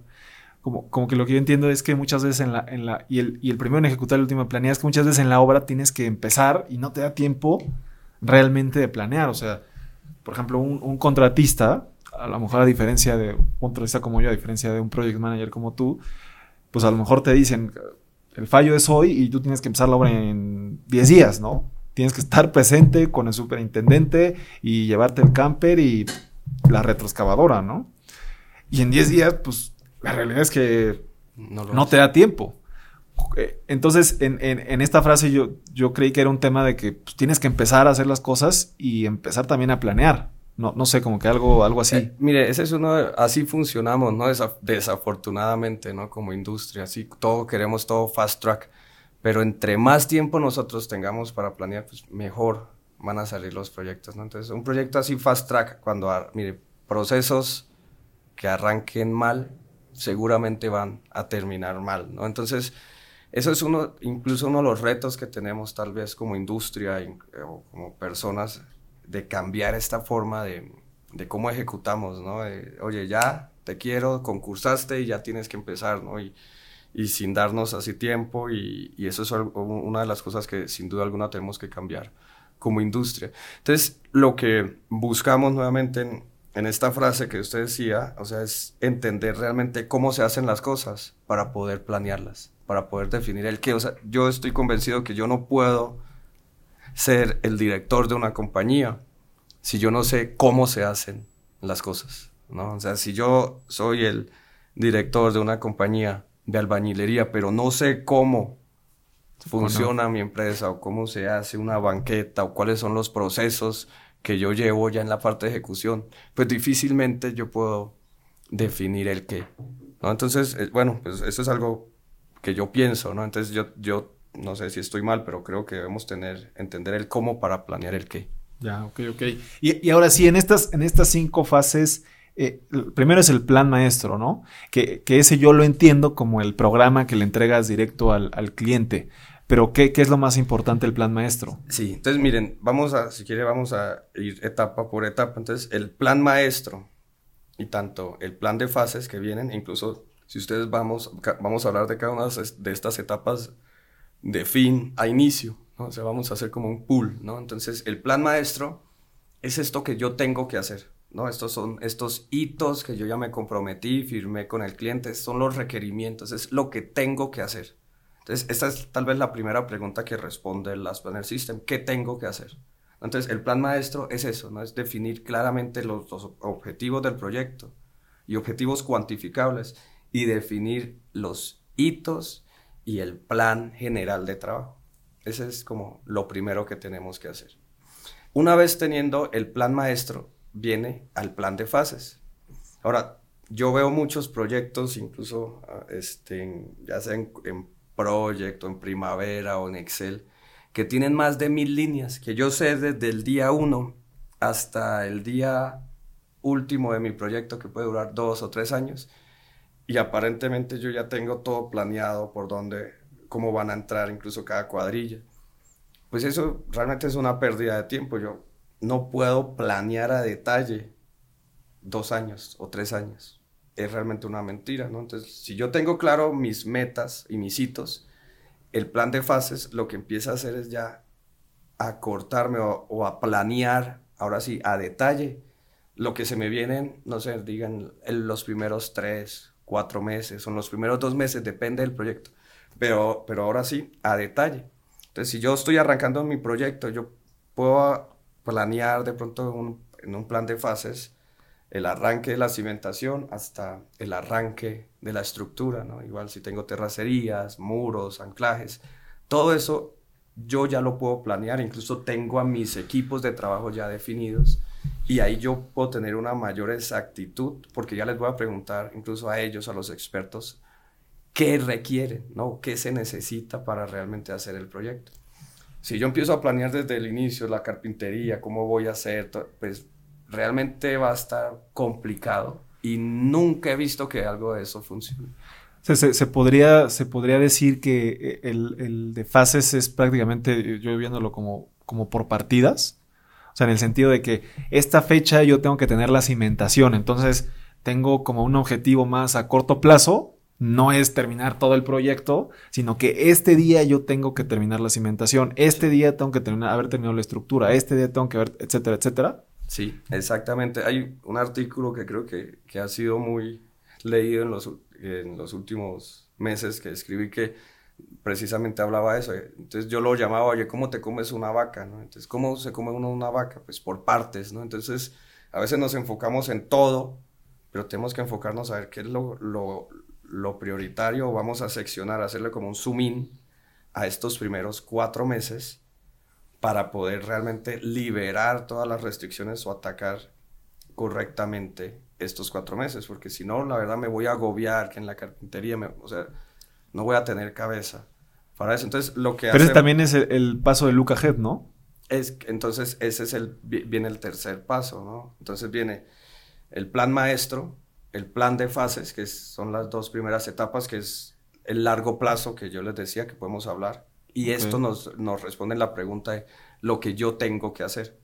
como, como que lo que yo entiendo es que muchas veces en la, en la y, el, y el primero en ejecutar, el último en planear, es que muchas veces en la obra tienes que empezar y no te da tiempo realmente de planear. O sea, por ejemplo, un contratista, a lo mejor a diferencia de un contratista como yo, a diferencia de un project manager como tú, pues a lo mejor te dicen, el fallo es hoy y tú tienes que empezar la obra en 10 días, ¿no? Tienes que estar presente con el superintendente y llevarte el camper y la retroexcavadora, ¿no? Y en 10 días, pues la realidad es que no, te da tiempo. Eh, entonces, en, esta frase yo, yo creí que era un tema de que pues, tienes que empezar a hacer las cosas y empezar también a planear. No, no sé, como que algo, algo así. Eh, mire, ese es uno, así funcionamos, ¿no? desafortunadamente, ¿no? Como industria, así todo queremos todo fast track, pero entre más tiempo nosotros tengamos para planear, pues mejor van a salir los proyectos, ¿no? Entonces, un proyecto así fast track, cuando, mire, procesos que arranquen mal, seguramente van a terminar mal, ¿no? Entonces, eso es uno, incluso uno de los retos que tenemos tal vez como industria o como personas de cambiar esta forma de, de cómo ejecutamos, ¿no? Oye, ya te quiero, concursaste y ya tienes que empezar, ¿no? Y, y sin darnos así tiempo y, y, eso es una de las cosas que sin duda alguna tenemos que cambiar como industria. Entonces, lo que buscamos nuevamente en, en esta frase que usted decía, o sea, es entender realmente cómo se hacen las cosas para poder planearlas, para poder definir el qué. O sea, yo estoy convencido que yo no puedo ser el director de una compañía si yo no sé cómo se hacen las cosas, ¿no? O sea, si yo soy el director de una compañía de albañilería, pero no sé cómo funciona mi empresa o cómo se hace una banqueta o cuáles son los procesos que yo llevo ya en la parte de ejecución, pues difícilmente yo puedo definir el qué, ¿no? Entonces, eh, bueno, pues eso es algo que yo pienso, ¿no? Entonces yo, yo no sé si estoy mal, pero creo que debemos tener, entender el cómo para planear el qué. Ya, ok, ok. Y, ahora sí, en estas, en estas cinco fases, eh, primero es el plan maestro, ¿no? Que, ese yo lo entiendo como el programa que le entregas directo al, cliente. Pero ¿qué, ¿qué, es lo más importante del plan maestro? Sí, entonces miren, vamos a, si quiere, vamos a ir etapa por etapa. Entonces, el plan maestro y tanto el plan de fases que vienen, incluso si ustedes vamos, vamos a hablar de cada una de estas etapas de fin a inicio, ¿no? O sea, vamos a hacer como un pool, ¿no? Entonces, el plan maestro es esto que yo tengo que hacer, ¿no? Estos son estos hitos que yo ya me comprometí, firmé con el cliente, son los requerimientos, es lo que tengo que hacer. Entonces, esta es tal vez la primera pregunta que responde el Last Planner System, ¿qué tengo que hacer? Entonces, el plan maestro es eso, ¿no? Es definir claramente los, los objetivos del proyecto y objetivos cuantificables y definir los hitos y el plan general de trabajo. Ese es como lo primero que tenemos que hacer. Una vez teniendo el plan maestro, viene al plan de fases. Ahora, yo veo muchos proyectos, incluso ah, este, ya sea en, en Project o en Primavera o en Excel, que tienen más de mil líneas, que yo sé desde el día 1 hasta el día último de mi proyecto que puede durar dos o tres años y aparentemente yo ya tengo todo planeado por dónde, cómo van a entrar incluso cada cuadrilla. Pues eso realmente es una pérdida de tiempo. Yo no puedo planear a detalle dos años o tres años. Es realmente una mentira, ¿no? Entonces, si yo tengo claro mis metas y mis hitos, el plan de fases lo que empieza a hacer es ya acortarme o, o a planear, ahora sí, a detalle, lo que se me vienen, no sé, digan, los primeros tres, cuatro meses, o en los primeros dos meses, depende del proyecto. Pero, pero ahora sí, a detalle. Entonces, si yo estoy arrancando mi proyecto, yo puedo planear de pronto en un plan de fases el arranque de la cimentación hasta el arranque de la estructura, ¿no? Igual si tengo terracerías, muros, anclajes, todo eso yo ya lo puedo planear, incluso tengo a mis equipos de trabajo ya definidos y ahí yo puedo tener una mayor exactitud porque ya les voy a preguntar incluso a ellos, a los expertos, qué requieren, ¿no? ¿Qué se necesita para realmente hacer el proyecto? Si yo empiezo a planear desde el inicio la carpintería, cómo voy a hacer, pues realmente va a estar complicado y nunca he visto que algo de eso funcione. Se, podría, se podría decir que el, el, de fases es prácticamente, yo viéndolo como, como por partidas, o sea, en el sentido de que esta fecha yo tengo que tener la cimentación, entonces tengo como un objetivo más a corto plazo, no es terminar todo el proyecto, sino que este día yo tengo que terminar la cimentación, este día tengo que terminar, haber terminado la estructura, este día tengo que ver, etcétera, etcétera. Sí, exactamente. Hay un artículo que creo que, que ha sido muy leído en los, en los últimos meses que escribí que precisamente hablaba de eso. Entonces yo lo llamaba, oye, ¿cómo te comes una vaca? ¿no? Entonces, ¿cómo se come uno una vaca? Pues por partes, ¿no? Entonces, a veces nos enfocamos en todo, pero tenemos que enfocarnos a ver qué es lo, lo, lo prioritario, vamos a seccionar, hacerle como un zoom in a estos primeros cuatro meses para poder realmente liberar todas las restricciones o atacar correctamente estos cuatro meses, porque si no, la verdad me voy a agobiar que en la carpintería, me, o sea, no voy a tener cabeza para eso. Entonces, lo que Pero ese también es el, paso de Luca Head, ¿no? Es, entonces, ese es el, viene el tercer paso, ¿no? Entonces viene el plan maestro, el plan de fases, que son las dos primeras etapas, que es el largo plazo que yo les decía que podemos hablar. Y esto nos, nos responde la pregunta de lo que yo tengo que hacer.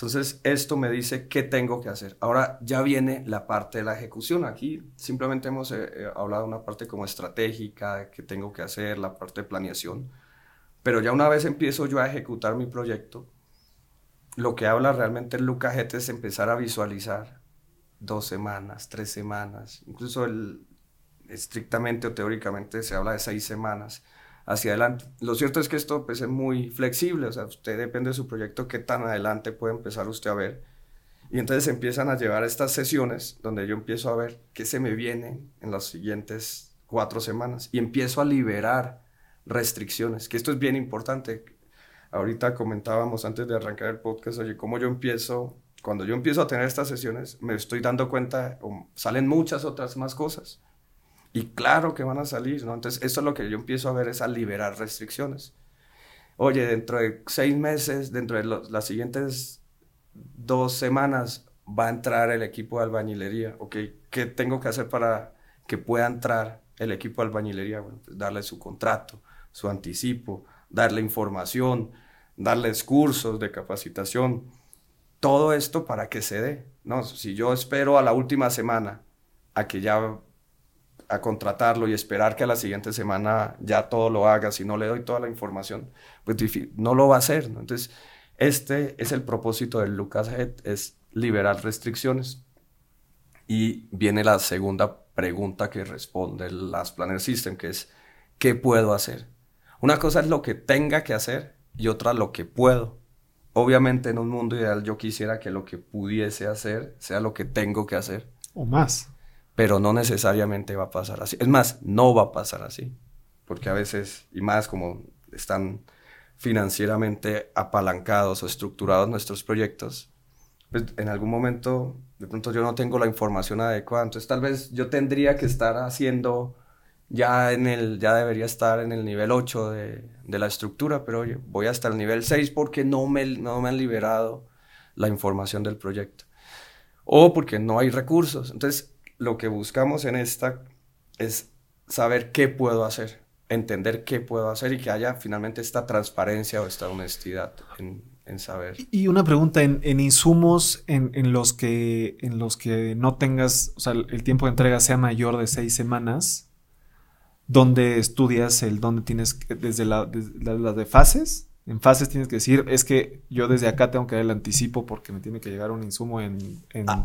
Entonces, esto me dice qué tengo que hacer. Ahora ya viene la parte de la ejecución. Aquí simplemente hemos eh, eh, hablado de una parte como estratégica, qué tengo que hacer, la parte de planeación. Pero ya una vez empiezo yo a ejecutar mi proyecto, lo que habla realmente el Lucajete es empezar a visualizar dos semanas, tres semanas, incluso estrictamente o teóricamente se habla de seis semanas hacia adelante. Lo cierto es que esto pues, es muy flexible, o sea, usted depende de su proyecto, qué tan adelante puede empezar usted a ver. Y entonces empiezan a llevar estas sesiones donde yo empiezo a ver qué se me viene en las siguientes cuatro semanas y empiezo a liberar restricciones, que esto es bien importante. Ahorita comentábamos antes de arrancar el podcast, oye, cómo yo empiezo cuando yo empiezo a tener estas sesiones, me estoy dando cuenta, salen muchas otras más cosas. Y claro que van a salir, ¿no? Entonces, eso es lo que yo empiezo a ver, es a liberar restricciones. Oye, dentro de seis meses, dentro de las siguientes dos semanas, va a entrar el equipo de albañilería. Ok, ¿qué tengo que hacer para que pueda entrar el equipo de albañilería? Pues darle su contrato, su anticipo, darle información, darles cursos de capacitación todo esto para que se dé. No, si yo espero a la última semana a que ya a contratarlo y esperar que a la siguiente semana ya todo lo haga, si no le doy toda la información, pues no lo va a hacer. Entonces, este es el propósito del Lucas Head, es liberar restricciones. Y viene la segunda pregunta que responde las Planner System, que es, ¿qué puedo hacer? Una cosa es lo que tenga que hacer y otra lo que puedo. Obviamente en un mundo ideal yo quisiera que lo que pudiese hacer sea lo que tengo que hacer. O más. Pero no necesariamente va a pasar así. Es más, no va a pasar así. Porque a veces, y más como están financieramente apalancados o estructurados nuestros proyectos, pues en algún momento de pronto yo no tengo la información adecuada. Entonces tal vez yo tendría que estar haciendo ya, en el, ya debería estar en el nivel 8 de, de la estructura, pero oye, voy hasta el nivel 6 porque no me, no me han liberado la información del proyecto. o porque no hay recursos. Entonces, lo que buscamos en esta es saber qué puedo hacer, entender qué puedo hacer y que haya finalmente esta transparencia o esta honestidad en, saber. Y una pregunta, en, insumos en, los que, en los que no tengas, o sea, el tiempo de entrega sea mayor de seis semanas, ¿dónde estudias el dónde tienes, desde la, de fases? En fases tienes que decir, es que yo desde acá tengo que dar el anticipo porque me tiene que llegar un insumo en,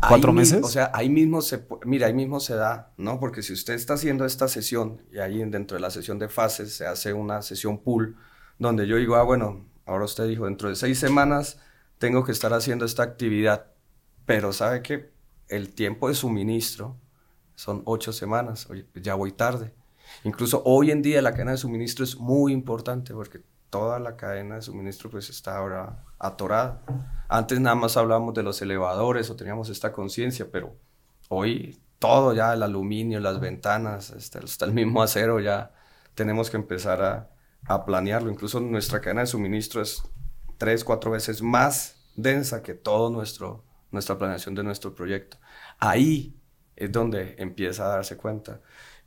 cuatro meses. o sea, ahí mismo se, mira, ahí mismo se da, ¿no? Porque si usted está haciendo esta sesión y ahí dentro de la sesión de fases se hace una sesión pool donde yo digo, ah, bueno, ahora usted dijo, dentro de seis semanas tengo que estar haciendo esta actividad, pero sabe que el tiempo de suministro son ocho semanas, oye, ya voy tarde. Incluso hoy en día la cadena de suministro es muy importante porque toda la cadena de suministro pues está ahora atorada. Antes nada más hablábamos de los elevadores o teníamos esta conciencia, pero hoy todo ya, el aluminio, las ventanas, hasta, el mismo acero ya tenemos que empezar a, a planearlo. Incluso nuestra cadena de suministro es tres, cuatro veces más densa que todo nuestro nuestra planeación de nuestro proyecto. Ahí es donde empieza a darse cuenta.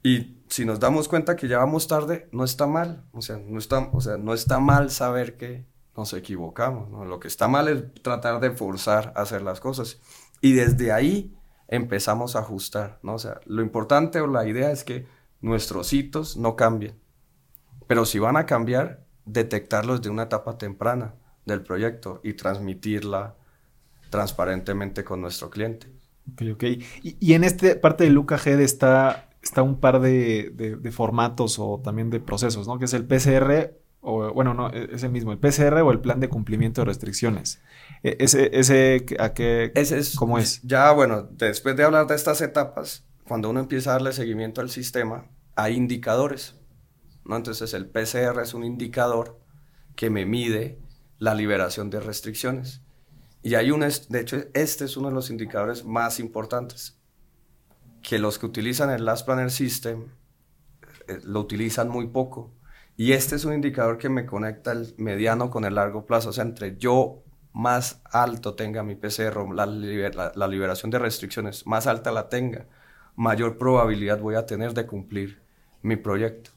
Y si nos damos cuenta que ya vamos tarde, no está mal. O sea, no está, o sea, no está mal saber que nos equivocamos. Lo que está mal es tratar de forzar a hacer las cosas. Y desde ahí empezamos a ajustar. ¿no? O sea, lo importante o la idea es que nuestros hitos no cambien. Pero si van a cambiar, detectarlos de una etapa temprana del proyecto y transmitirla transparentemente con nuestro cliente. Ok, ok. Y, y en esta parte de Luca Head está está un par de, formatos o también de procesos, ¿no? Que es el PCR, o bueno, no, e, es el mismo, el PCR o el plan de cumplimiento de restricciones. E, ese, ese, ¿a qué? Ese es, ¿Cómo es? Ya, bueno, después de hablar de estas etapas, cuando uno empieza a darle seguimiento al sistema, hay indicadores, ¿no? Entonces el PCR es un indicador que me mide la liberación de restricciones. Y hay un, de hecho, este es uno de los indicadores más importantes que los que utilizan el Last Planner System eh, lo utilizan muy poco. Y este es un indicador que me conecta el mediano con el largo plazo. O sea, entre yo más alto tenga mi PCR, la, la, liberación de restricciones, más alta la tenga, mayor probabilidad voy a tener de cumplir mi proyecto.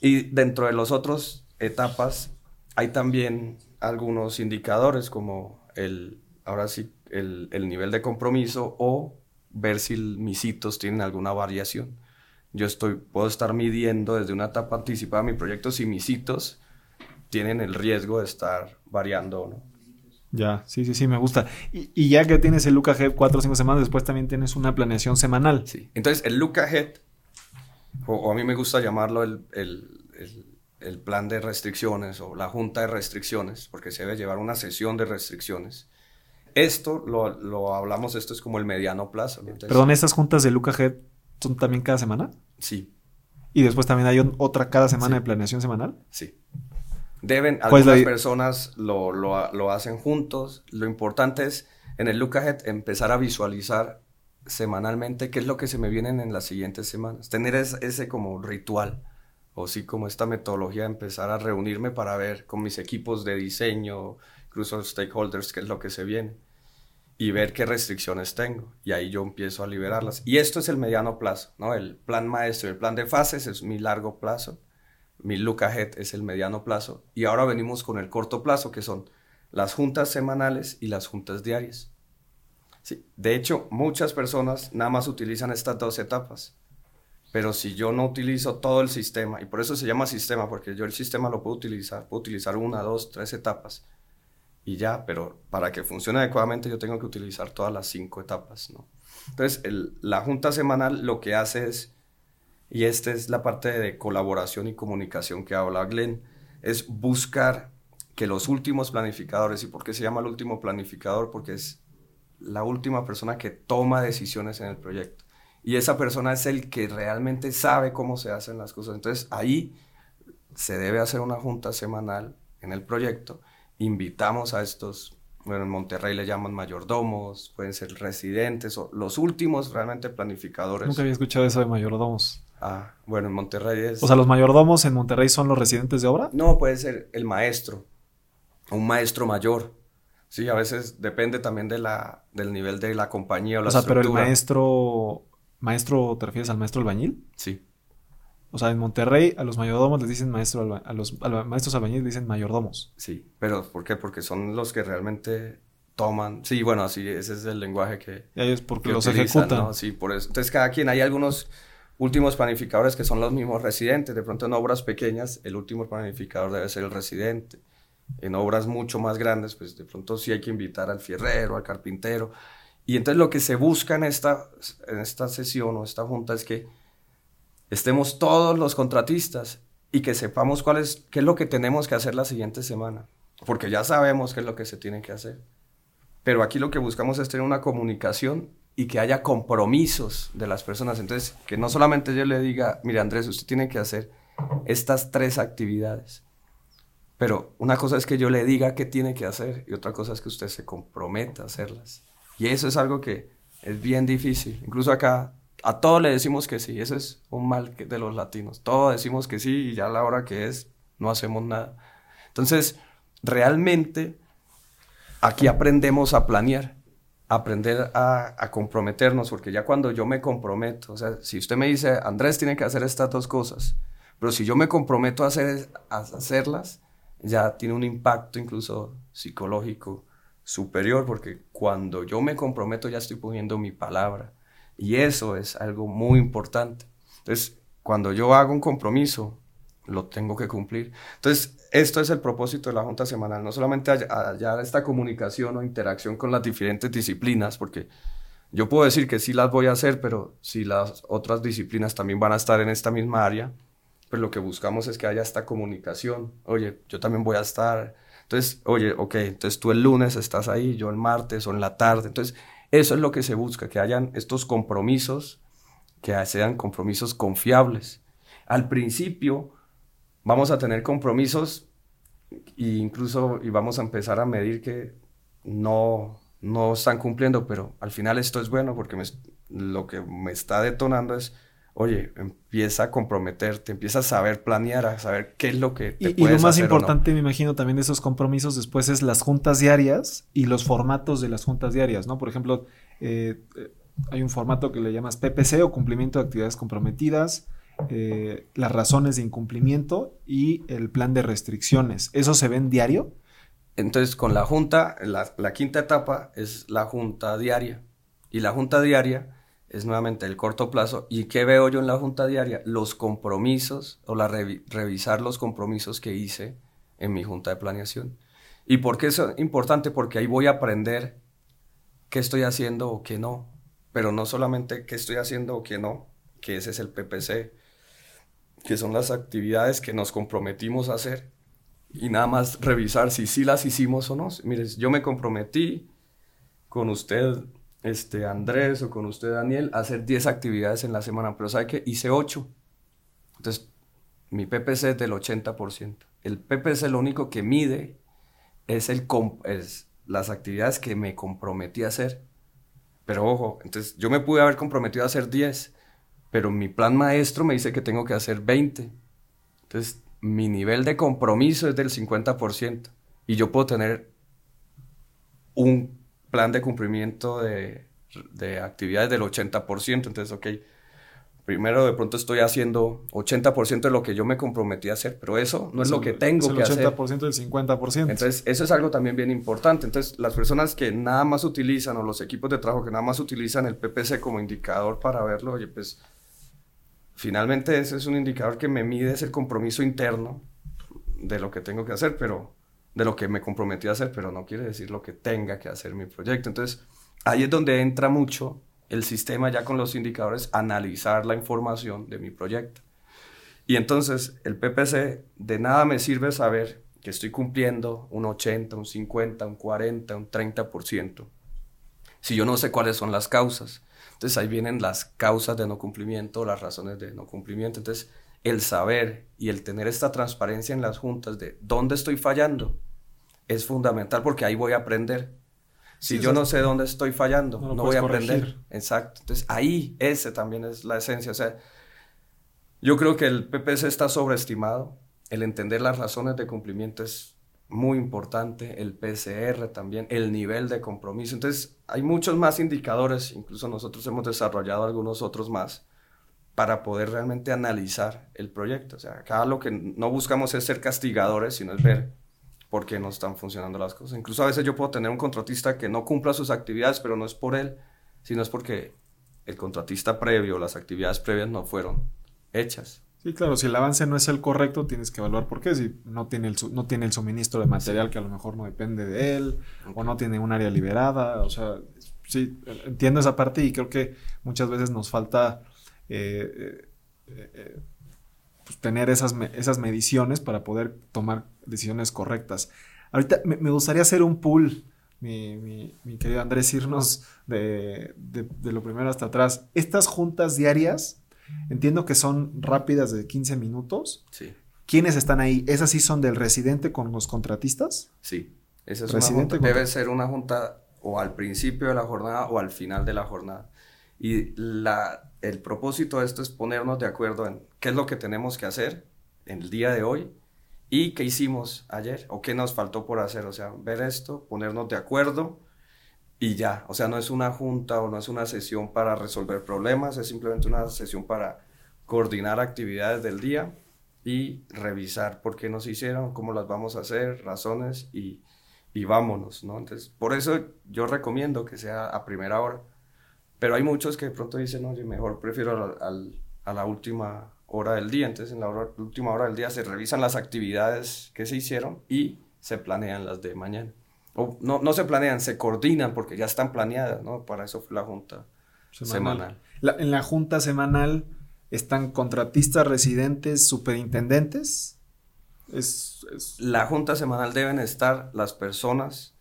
Y dentro de las otras etapas hay también algunos indicadores como el, ahora sí, el, el nivel de compromiso o ver si mis hitos tienen alguna variación. Yo estoy, puedo estar midiendo desde una etapa anticipada mi proyecto si mis hitos tienen el riesgo de estar variando o no. Ya, sí, sí, sí, me gusta. Y, ya que tienes el look ahead cuatro o cinco semanas, después también tienes una planeación semanal. Sí. Entonces, el look ahead, o, a mí me gusta llamarlo el, el, el, plan de restricciones o la junta de restricciones, porque se debe llevar una sesión de restricciones esto lo, hablamos, esto es como el mediano plazo. Perdón, ¿estas juntas de Luca Head son también cada semana? Sí. ¿Y después también hay otra cada semana de planeación semanal? Sí. Deben, algunas personas lo, lo, hacen juntos. Lo importante es en el Luca Head empezar a visualizar semanalmente qué es lo que se me vienen en las siguientes semanas. Tener ese, como ritual o sí como esta metodología, empezar a reunirme para ver con mis equipos de diseño, incluso stakeholders, qué es lo que se viene y ver qué restricciones tengo. Y ahí yo empiezo a liberarlas. Y esto es el mediano plazo, ¿no? El plan maestro, el plan de fases es mi largo plazo. Mi look ahead es el mediano plazo. Y ahora venimos con el corto plazo, que son las juntas semanales y las juntas diarias. Sí, de hecho, muchas personas nada más utilizan estas dos etapas. Pero si yo no utilizo todo el sistema, y por eso se llama sistema, porque yo el sistema lo puedo utilizar, puedo utilizar una, dos, tres etapas y ya, pero para que funcione adecuadamente yo tengo que utilizar todas las cinco etapas, ¿no? Entonces, la junta semanal lo que hace es, y esta es la parte de colaboración y comunicación que habla Glenn, es buscar que los últimos planificadores, ¿y por qué se llama el último planificador? Porque es la última persona que toma decisiones en el proyecto. Y esa persona es el que realmente sabe cómo se hacen las cosas. Entonces, ahí se debe hacer una junta semanal en el proyecto invitamos a estos, bueno, en Monterrey le llaman mayordomos, pueden ser residentes o los últimos realmente planificadores. Nunca había escuchado eso de mayordomos. Ah, bueno, en Monterrey es... O sea, ¿los mayordomos en Monterrey son los residentes de obra? No, puede ser el maestro, un maestro mayor. Sí, a veces depende también de la, del nivel de la compañía o la O sea, pero el maestro, maestro, ¿te refieres al maestro albañil? Sí. O sea, en Monterrey a los mayordomos les dicen maestro, a los maestros albañiles les dicen mayordomos. Sí, pero ¿por qué? Porque son los que realmente toman. Sí, bueno, así ese es el lenguaje que. Y ellos porque los ejecutan. ¿no? Sí, por eso. Entonces, cada quien, hay algunos últimos planificadores que son los mismos residentes. De pronto, en obras pequeñas, el último planificador debe ser el residente. En obras mucho más grandes, pues de pronto sí hay que invitar al fierrero, al carpintero. Y entonces lo que se busca en esta, en esta sesión o esta junta es que estemos todos los contratistas y que sepamos cuál es, qué es lo que tenemos que hacer la siguiente semana. Porque ya sabemos qué es lo que se tiene que hacer. Pero aquí lo que buscamos es tener una comunicación y que haya compromisos de las personas. Entonces, que no solamente yo le diga, mire Andrés, usted tiene que hacer estas tres actividades. Pero una cosa es que yo le diga qué tiene que hacer y otra cosa es que usted se comprometa a hacerlas. Y eso es algo que es bien difícil. Incluso acá a todos le decimos que sí. Eso es un mal de los latinos. Todos decimos que sí y ya a la hora que es no hacemos nada. Entonces, realmente aquí aprendemos a planear, aprender a, comprometernos, porque ya cuando yo me comprometo, o sea, si usted me dice, Andrés tiene que hacer estas dos cosas, pero si yo me comprometo a, hacer, a hacerlas, ya tiene un impacto incluso psicológico superior, porque cuando yo me comprometo ya estoy poniendo mi palabra. Y eso es algo muy importante. Entonces, cuando yo hago un compromiso, lo tengo que cumplir. Entonces, esto es el propósito de la Junta Semanal, no solamente hallar esta comunicación o interacción con las diferentes disciplinas, porque yo puedo decir que sí las voy a hacer, pero si las otras disciplinas también van a estar en esta misma área, pues lo que buscamos es que haya esta comunicación. Oye, yo también voy a estar. Entonces, oye, ok, entonces tú el lunes estás ahí, yo el martes o en la tarde. Entonces, eso es lo que se busca, que hayan estos compromisos, que sean compromisos confiables. Al principio, vamos a tener compromisos e incluso y vamos a empezar a medir que no, no están cumpliendo, pero al final esto es bueno porque lo que me está detonando es, oye, empieza a comprometerte, empieza a saber planear, a saber qué es lo que te y, y lo más importante, me imagino, también de esos compromisos después es las juntas diarias y los formatos de las juntas diarias, ¿no? Por ejemplo, eh, eh, hay un formato que le llamas PPC o cumplimiento de actividades comprometidas eh, las razones de incumplimiento y el plan de restricciones. ¿Eso se ve en diario? Entonces, con la junta, la, quinta etapa es la junta diaria. Y la junta diaria es nuevamente el corto plazo. ¿Y qué veo yo en la junta diaria? Los compromisos o la revisar los compromisos que hice en mi junta de planeación. ¿Y por qué es importante? Porque ahí voy a aprender qué estoy haciendo o qué no. Pero no solamente qué estoy haciendo o qué no, que ese es el PPC, que son las actividades que nos comprometimos a hacer y nada más revisar si sí las hicimos o no. Mire, yo me comprometí con usted, este, Andrés, o con usted, Daniel, hacer 10 actividades en la semana, pero ¿sabe qué? Hice 8. Entonces, mi PPC es del 80%. El PPC lo único que mide es, el las actividades que me comprometí a hacer. Pero ojo, entonces yo me pude haber comprometido a hacer 10, pero mi plan maestro me dice que tengo que hacer 20. Entonces, mi nivel de compromiso es del 50% y yo puedo tener un plan de cumplimiento de, de actividades del 80%. Entonces, ok, primero de pronto estoy haciendo 80% de lo que yo me comprometí a hacer, pero eso no es, lo que tengo que hacer. El 80% del 50%. Entonces, eso es algo también bien importante. Entonces, las personas que nada más utilizan o los equipos de trabajo que nada más utilizan el PPC como indicador para verlo, oye, pues finalmente ese es un indicador que me mide el compromiso interno de lo que tengo que hacer, pero de lo que me comprometí a hacer, pero no quiere decir lo que tenga que hacer mi proyecto. Entonces, ahí es donde entra mucho el sistema ya con los indicadores, analizar la información de mi proyecto. Y entonces, el PPC de nada me sirve saber que estoy cumpliendo un 80, un 50, un 40, un 30%, si yo no sé cuáles son las causas. Entonces ahí vienen las causas de no cumplimiento, las razones de no cumplimiento. Entonces el saber y el tener esta transparencia en las juntas de dónde estoy fallando es fundamental porque ahí voy a aprender. Si yo no sé dónde estoy fallando, no, voy a aprender. Exacto. Entonces ahí ese también es la esencia. O sea, yo creo que el PPC está sobreestimado. El entender las razones de cumplimiento es muy importante, el PCR también, el nivel de compromiso. Entonces, hay muchos más indicadores, incluso nosotros hemos desarrollado algunos otros más, para poder realmente analizar el proyecto. O sea, acá lo que no buscamos es ser castigadores, sino es ver por qué no están funcionando las cosas. Incluso a veces yo puedo tener un contratista que no cumpla sus actividades, pero no es por él, sino es porque el contratista previo, las actividades previas no fueron hechas. Sí, claro, si el avance no es el correcto, tienes que evaluar por qué. Si no tiene el, no tiene el suministro de material que a lo mejor no depende de él, o no tiene un área liberada, o sea, sí, entiendo esa parte y creo que muchas veces nos falta eh, eh, eh, pues, tener esas, esas mediciones para poder tomar decisiones correctas. Ahorita me, gustaría hacer un pool, mi, querido Andrés, irnos de, de lo primero hasta atrás. Estas juntas diarias Entiendo que son rápidas de 15 minutos. Sí. ¿Quiénes están ahí? ¿Esas sí son del residente con los contratistas? Sí. Esa es residente una Debe ser una junta o al principio de la jornada o al final de la jornada. Y la, el propósito de esto es ponernos de acuerdo en qué es lo que tenemos que hacer en el día de hoy y qué hicimos ayer o qué nos faltó por hacer. O sea, ver esto, ponernos de acuerdo y ya. O sea, no es una junta o no es una sesión para resolver problemas, es simplemente una sesión para coordinar actividades del día y revisar por qué nos hicieron, cómo las vamos a hacer, razones y, y vámonos, ¿no? Entonces, por eso yo recomiendo que sea a primera hora. Pero hay muchos que de pronto dicen, oye, mejor prefiero al, a la última hora del día. Entonces, en la última hora del día se revisan las actividades que se hicieron y se planean las de mañana no, no se planean, se coordinan porque ya están planeadas, ¿no? Para eso fue la junta semanal. en la junta semanal están contratistas, residentes, superintendentes. Es, La junta semanal deben estar las personas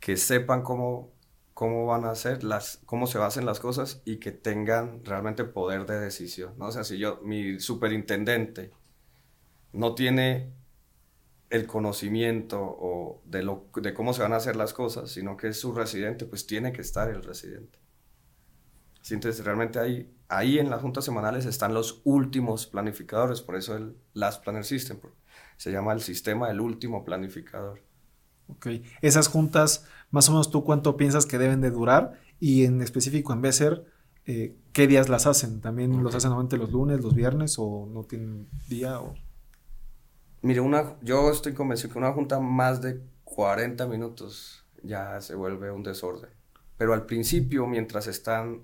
que sepan cómo, cómo van a hacer, las, cómo se hacen las cosas y que tengan realmente poder de decisión, ¿no? O sea, si yo, mi superintendente no tiene el conocimiento o de, lo, de cómo se van a hacer las cosas, sino que es su residente, pues tiene que estar el residente. entonces, realmente ahí, ahí en las juntas semanales están los últimos planificadores, por eso el Last Planner System, se llama el sistema del último planificador. Ok, esas juntas, más o menos tú cuánto piensas que deben de durar y en específico en Besser, eh, ¿qué días las hacen? ¿También los hacen normalmente los lunes, los viernes o no tienen día? O... Mire, una, yo estoy convencido que una junta más de 40 minutos ya se vuelve un desorden. Pero al principio, mientras están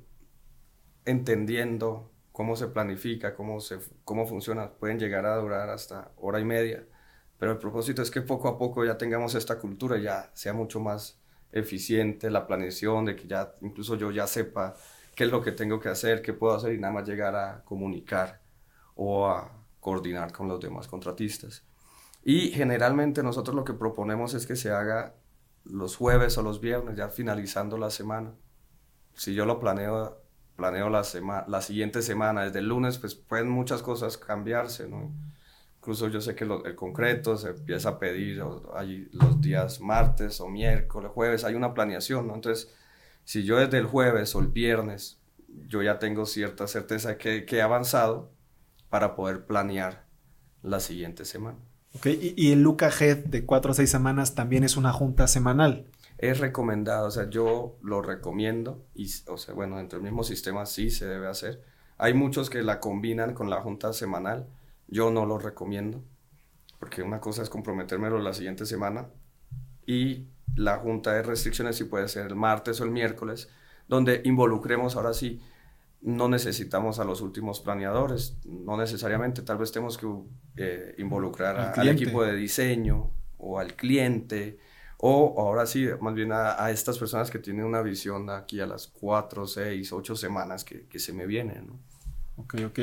entendiendo cómo se planifica, cómo, se, cómo funciona, pueden llegar a durar hasta hora y media. Pero el propósito es que poco a poco ya tengamos esta cultura ya sea mucho más eficiente la planeación, de que ya incluso yo ya sepa qué es lo que tengo que hacer, qué puedo hacer y nada más llegar a comunicar o a coordinar con los demás contratistas. Y generalmente nosotros lo que proponemos es que se haga los jueves o los viernes, ya finalizando la semana. Si yo lo planeo, planeo la, la siguiente semana, desde el lunes, pues pueden muchas cosas cambiarse, ¿no? Incluso yo sé que el concreto se empieza a pedir hay los días martes o miércoles, jueves, hay una planeación, ¿no? Entonces, si yo desde el jueves o el viernes, yo ya tengo cierta certeza que, que he avanzado, para poder planear la siguiente semana. Ok, y, el Luca Head de cuatro a seis semanas también es una junta semanal. Es recomendado, o sea, yo lo recomiendo y, o sea, bueno, dentro del mismo sistema sí se debe hacer. Hay muchos que la combinan con la junta semanal. Yo no lo recomiendo, porque una cosa es comprometérmelo la siguiente semana y la junta de restricciones sí puede ser el martes o el miércoles, donde involucremos ahora sí no necesitamos a los últimos planeadores, no necesariamente, tal vez tenemos que eh, involucrar al equipo de diseño o al cliente, o ahora sí, más bien a, estas personas que tienen una visión aquí a las cuatro, seis, ocho semanas que, se me vienen. ¿no? Ok, ok.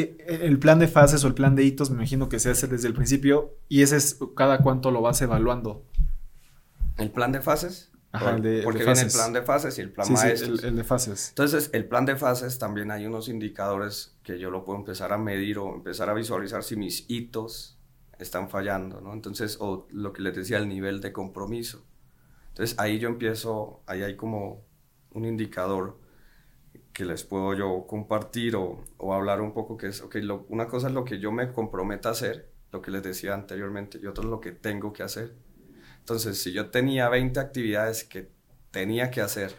Eh, el plan de fases o el plan de hitos me imagino que se hace desde el principio y ese es cada cuánto lo vas evaluando. El plan de fases porque viene el plan de fases y el plan maestro. el, de fases. Entonces, el plan de fases también hay unos indicadores que yo lo puedo empezar a medir o empezar a visualizar si mis hitos están fallando, ¿no? Entonces, o lo que les decía, el nivel de compromiso. Entonces, ahí yo empiezo, ahí hay como un indicador que les puedo yo compartir o, o hablar un poco, que es, ok, una cosa es lo que yo me comprometo a hacer, lo que les decía anteriormente, y otra es lo que tengo que hacer. Entonces, si yo tenía 20 actividades que tenía que hacer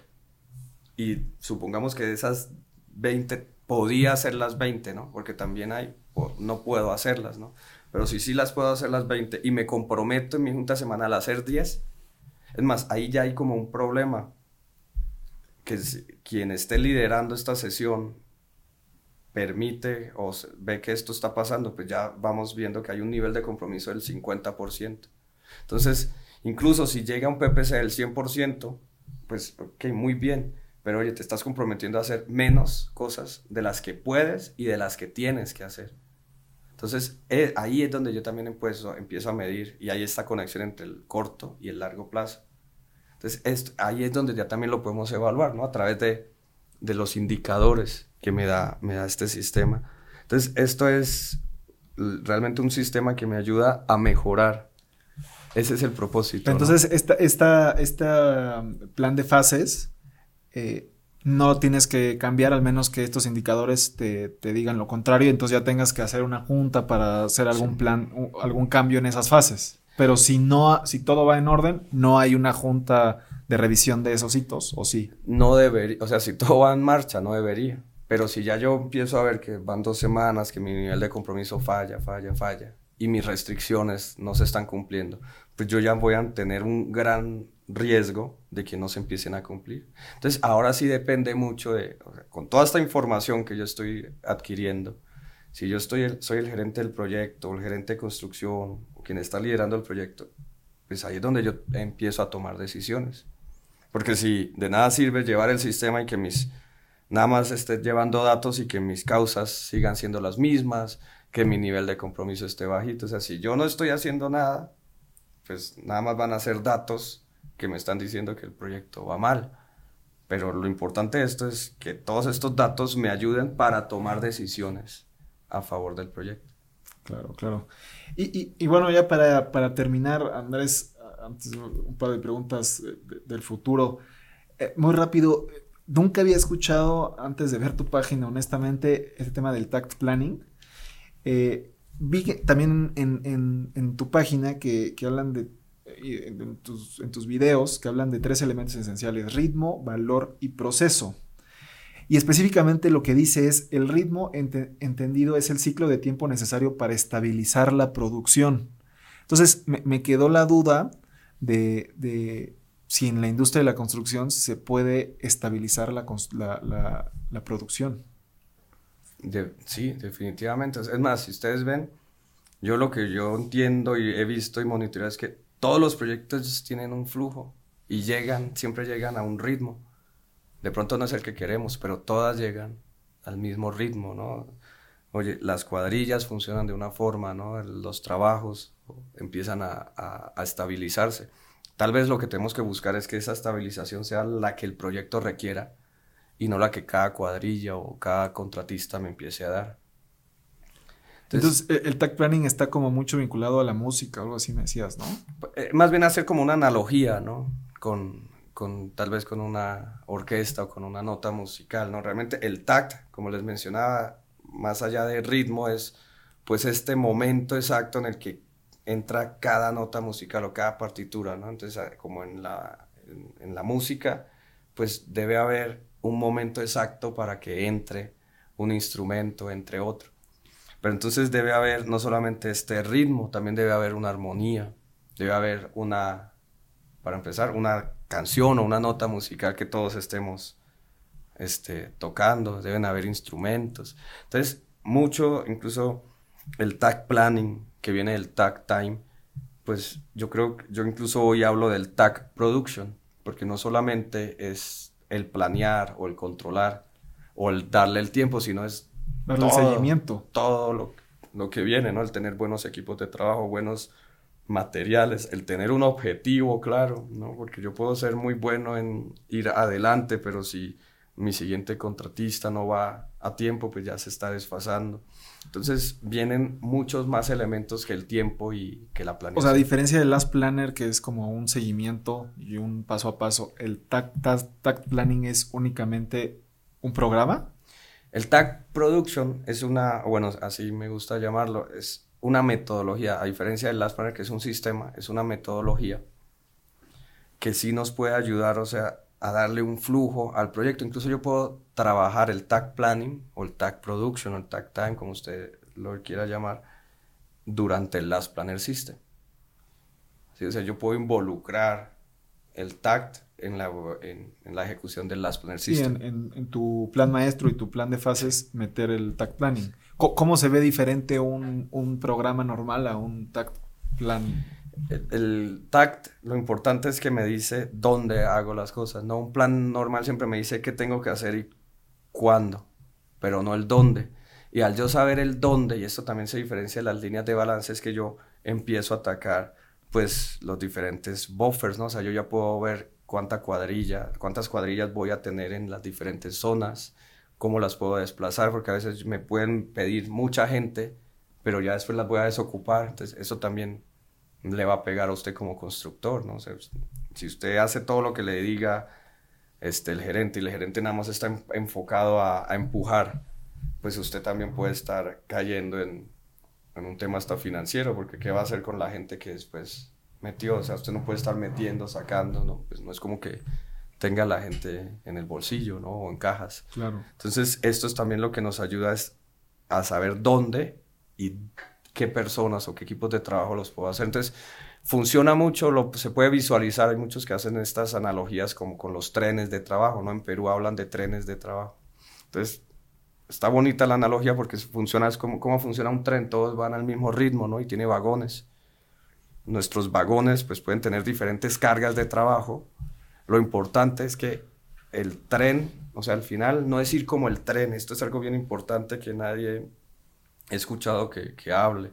y supongamos que de esas 20 podía hacer las 20, ¿no? Porque también hay, no puedo hacerlas, ¿no? Pero si sí las puedo hacer las 20 y me comprometo en mi junta semanal a hacer 10, es más, ahí ya hay como un problema, que quien esté liderando esta sesión permite o ve que esto está pasando, pues ya vamos viendo que hay un nivel de compromiso del 50%. Entonces, incluso si llega un PPC del 100%, pues ok, muy bien, pero oye, te estás comprometiendo a hacer menos cosas de las que puedes y de las que tienes que hacer. Entonces, eh, ahí es donde yo también empiezo, empiezo a medir y hay esta conexión entre el corto y el largo plazo. Entonces, ahí es donde ya también lo podemos evaluar, ¿no? A través de, de los indicadores que me da, me da este sistema. Entonces, esto es realmente un sistema que me ayuda a mejorar. Ese es el propósito. Entonces, esta, esta, este plan de fases eh, no tienes que cambiar, al menos que estos indicadores te, te, digan lo contrario, entonces ya tengas que hacer una junta para hacer algún plan, algún cambio en esas fases. Pero si no, si todo va en orden, no hay una junta de revisión de esos hitos, ¿o sí? No debería, o sea, si todo va en marcha, no debería. Pero si ya yo empiezo a ver que van dos semanas, que mi nivel de compromiso falla, falla, falla, y mis restricciones no se están cumpliendo, pues yo ya voy a tener un gran riesgo de que no se empiecen a cumplir. Entonces, ahora sí depende mucho de, con toda esta información que yo estoy adquiriendo, si yo estoy soy el gerente del proyecto, el gerente de construcción, quien está liderando el proyecto, pues ahí es donde yo empiezo a tomar decisiones. Porque si de nada sirve llevar el sistema y que mis nada más esté llevando datos y que mis causas sigan siendo las mismas, que mi nivel de compromiso esté bajito. O sea, si yo no estoy haciendo nada, pues nada más van a ser datos que me están diciendo que el proyecto va mal. Pero lo importante de esto es que todos estos datos me ayuden para tomar decisiones a favor del proyecto. Claro, claro. Y, y, bueno, ya para, para, terminar, Andrés, antes un par de preguntas del futuro. Eh, muy rápido, Nunca había escuchado antes de ver tu página, honestamente, este tema del tact planning. Eh, vi que también en, tu página que, hablan de, en tus, en tus, videos, que hablan de tres elementos esenciales, ritmo, valor y proceso. Y específicamente lo que dice es, el ritmo entendido es el ciclo de tiempo necesario para estabilizar la producción. Entonces me, quedó la duda de si en la industria de la construcción se puede estabilizar la, producción. sí, definitivamente. Es más, si ustedes ven, yo lo que yo entiendo y he visto y monitoreado es que todos los proyectos tienen un flujo y llegan, siempre llegan a un ritmo. De pronto no es el que queremos, pero todas llegan al mismo ritmo, ¿no? Oye, las cuadrillas funcionan de una forma, ¿no? Los trabajos empiezan a estabilizarse. Tal vez lo que tenemos que buscar es que esa estabilización sea la que el proyecto requiera y no la que cada cuadrilla o cada contratista me empiece a dar. Entonces, e, el tag planning está como mucho vinculado a la música, algo así me decías, ¿no? Eh, más bien hacer como una analogía, ¿no? Con, con, tal vez con una orquesta o con una nota musical, ¿no? Realmente el tact, como les mencionaba, más allá de ritmo, es pues este momento exacto en el que entra cada nota musical o cada partitura, ¿no? Entonces, ah, como en la, en, la música, pues debe haber un momento exacto para que entre un instrumento, entre otro. Pero entonces debe haber no solamente este ritmo, también debe haber una armonía, debe haber una, para empezar, una canción o una nota musical que todos estemos este, tocando, deben haber instrumentos. Entonces, mucho, incluso el tag planning, que viene del tag time, pues yo creo, yo incluso hoy hablo del tag production, porque no solamente es el planear o el controlar o el darle el tiempo, sino es darle el seguimiento. Todo lo, lo que viene, ¿no? El tener buenos equipos de trabajo, buenos materiales, el tener un objetivo claro, ¿no? Porque yo puedo ser muy bueno en ir adelante, pero si mi siguiente contratista no va a tiempo, pues ya se está desfasando. Entonces vienen muchos más elementos que el tiempo y que la planeación. O sea, a diferencia del Last Planner, que es como un seguimiento y un paso a paso, ¿el Tag, Planning es únicamente un programa? El Tag Production es una, bueno, así me gusta llamarlo, es una metodología, a diferencia del Last Planner, que es un sistema, es una metodología que sí nos puede ayudar, o sea, a darle un flujo al proyecto. Incluso yo puedo trabajar el tag planning o el tag production o el tag time, como usted lo quiera llamar, durante el Last Planner System. o sea, yo puedo involucrar el TACT en la, en, la ejecución del Last Planner System. Sí, en, en, tu plan maestro y tu plan de fases, meter el TACT Planning. ¿Cómo, se ve diferente un, un, programa normal a un TACT Planning? el, TACT, lo importante es que me dice dónde hago las cosas. No un plan normal siempre me dice qué tengo que hacer y cuándo, pero no el dónde. Y al yo saber el dónde, y esto también se diferencia de las líneas de balance, es que yo empiezo a atacar pues los diferentes buffers, ¿no? O sea, yo ya puedo ver cuánta cuadrilla, cuántas cuadrillas voy a tener en las diferentes zonas, cómo las puedo desplazar, porque a veces me pueden pedir mucha gente, pero ya después las voy a desocupar. Entonces, eso también le va a pegar a usted como constructor, ¿no? si usted hace todo lo que le diga este, el gerente y el gerente nada más está enfocado a, empujar, pues usted también puede estar cayendo en, en, un tema hasta financiero, porque ¿qué va a hacer con la gente que después metió? O sea, usted no puede estar metiendo, sacando, ¿no? Pues no es como que tenga la gente en el bolsillo, ¿no? O en cajas. Claro. Entonces, esto es también lo que nos ayuda es a saber dónde y qué personas o qué equipos de trabajo los puedo hacer. Entonces, funciona mucho, lo, se puede visualizar, hay muchos que hacen estas analogías como con los trenes de trabajo, ¿no? En Perú hablan de trenes de trabajo. Entonces, está bonita la analogía porque funciona, es como cómo funciona un tren, todos van al mismo ritmo, ¿no? Y tiene vagones. Nuestros vagones, pues, pueden tener diferentes cargas de trabajo. Lo importante es que el tren, o sea, al final no es ir como el tren, esto es algo bien importante que nadie he escuchado que, que hable.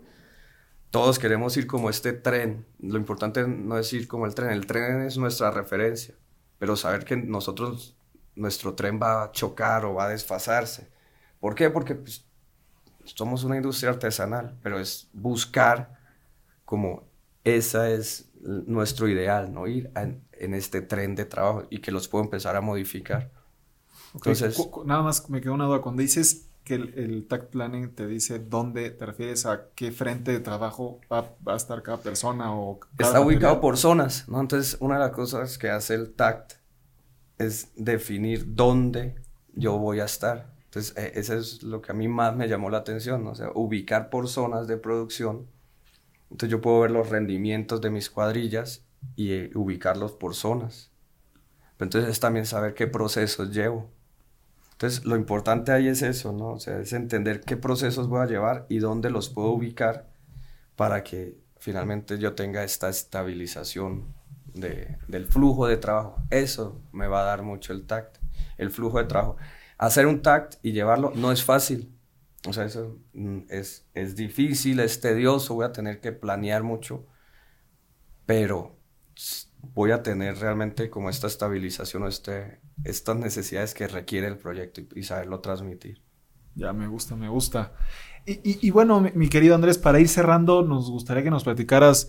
Todos queremos ir como este tren. Lo importante no es ir como el tren. El tren es nuestra referencia. Pero saber que nosotros, nuestro tren va a chocar o va a desfasarse. ¿Por qué? Porque pues, somos una industria artesanal. Pero es buscar como esa es nuestro ideal, ¿no? Ir en este tren de trabajo y que los puedo empezar a modificar. Entonces, nada más me quedó una duda. Cuando dices que el, el TAC Planning te dice dónde te refieres a qué frente de trabajo va, a estar cada persona o Está ubicado por zonas, ¿no? Entonces, una de las cosas que hace el TACT es definir dónde yo voy a estar. Entonces, e, eso es lo que a mí más me llamó la atención, ¿no? O sea, ubicar por zonas de producción. Entonces, yo puedo ver los rendimientos de mis cuadrillas y eh, ubicarlos por zonas. entonces, es también saber qué procesos llevo. Entonces, lo importante ahí es eso, ¿no? O sea, es entender qué procesos voy a llevar y dónde los puedo ubicar para que finalmente yo tenga esta estabilización de, del flujo de trabajo. Eso me va a dar mucho el TACT, el flujo de trabajo. Hacer un TACT y llevarlo no es fácil. O sea, eso mm, es, es difícil, es tedioso, voy a tener que planear mucho, pero voy a tener realmente como esta estabilización o este, estas necesidades que requiere el proyecto y, saberlo transmitir. Ya, me gusta, me gusta. Y, bueno, mi, querido Andrés, para ir cerrando, nos gustaría que nos platicaras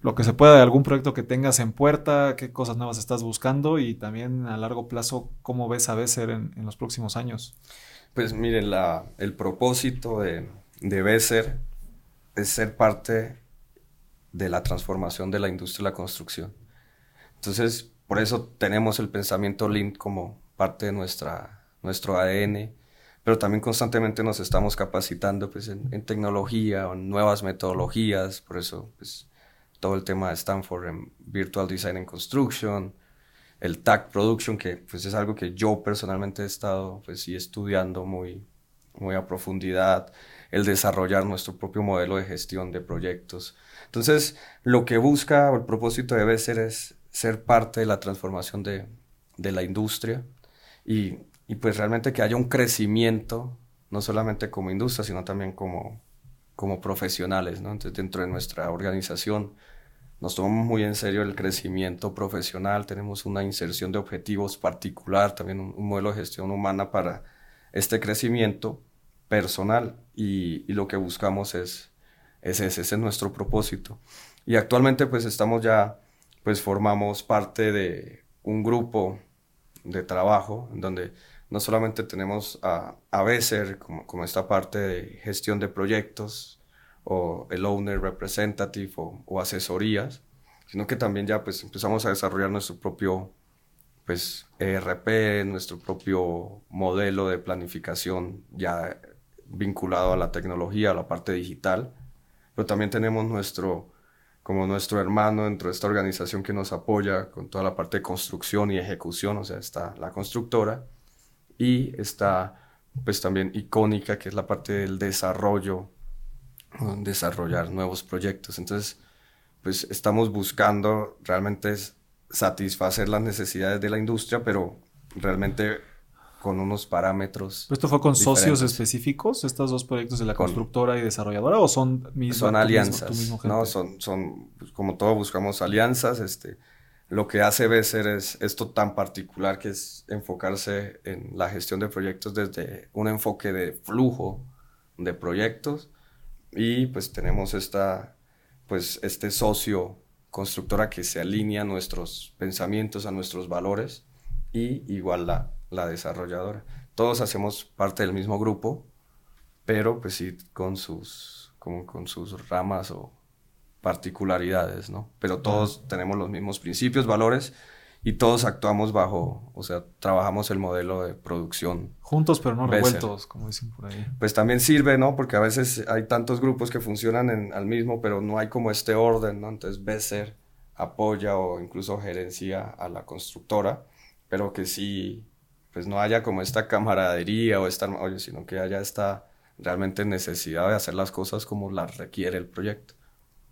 lo que se pueda de algún proyecto que tengas en puerta, qué cosas nuevas estás buscando y también a largo plazo, cómo ves a Besser en, en los próximos años. Pues miren, la, el propósito de, de Besser es ser parte de la transformación de la industria de la construcción. Entonces, por eso tenemos el pensamiento Lean como parte de nuestra, nuestro ADN, pero también constantemente nos estamos capacitando pues, en, tecnología en nuevas metodologías, por eso pues, todo el tema de Stanford en Virtual Design and Construction, el TAC Production, que pues, es algo que yo personalmente he estado pues, sí, estudiando muy, muy a profundidad, el desarrollar nuestro propio modelo de gestión de proyectos. Entonces, lo que busca o el propósito debe ser es ser parte de la transformación de, de la industria y, y, pues realmente que haya un crecimiento, no solamente como industria, sino también como, como profesionales, ¿no? Entonces, dentro de nuestra organización nos tomamos muy en serio el crecimiento profesional, tenemos una inserción de objetivos particular, también un, modelo de gestión humana para este crecimiento personal y, y lo que buscamos es, es ese, ese es nuestro propósito. Y actualmente pues estamos ya pues formamos parte de un grupo de trabajo donde no solamente tenemos a, a Besser como, como esta parte de gestión de proyectos o el owner representative o, asesorías, sino que también ya pues empezamos a desarrollar nuestro propio pues ERP, nuestro propio modelo de planificación ya vinculado a la tecnología, a la parte digital, pero también tenemos nuestro como nuestro hermano dentro de esta organización que nos apoya con toda la parte de construcción y ejecución, o sea, está la constructora y está pues también icónica, que es la parte del desarrollo, desarrollar nuevos proyectos. Entonces, pues estamos buscando realmente satisfacer las necesidades de la industria, pero realmente con unos parámetros. ¿Esto fue con socios específicos, estos dos proyectos de la constructora y desarrolladora, o son mismos? Son alianzas, no, son, son, pues, como todo buscamos alianzas, este, lo que hace Besser es esto tan particular que es enfocarse en la gestión de proyectos desde un enfoque de flujo de proyectos y pues tenemos esta, pues este socio constructora que se alinea a nuestros pensamientos, a nuestros valores y igual la, la desarrolladora. Todos hacemos parte del mismo grupo, pero pues sí con sus, como con sus ramas o particularidades, ¿no? Pero todos tenemos los mismos principios, valores y todos actuamos bajo, o sea, trabajamos el modelo de producción. Juntos pero no revueltos, como dicen por ahí. Pues también sirve, ¿no? Porque a veces hay tantos grupos que funcionan en, al mismo, pero no hay como este orden, ¿no? Entonces Besser apoya o incluso gerencia a la constructora, pero que sí, pues no haya como esta camaradería o esta, oye, sino que haya esta realmente necesidad de hacer las cosas como las requiere el proyecto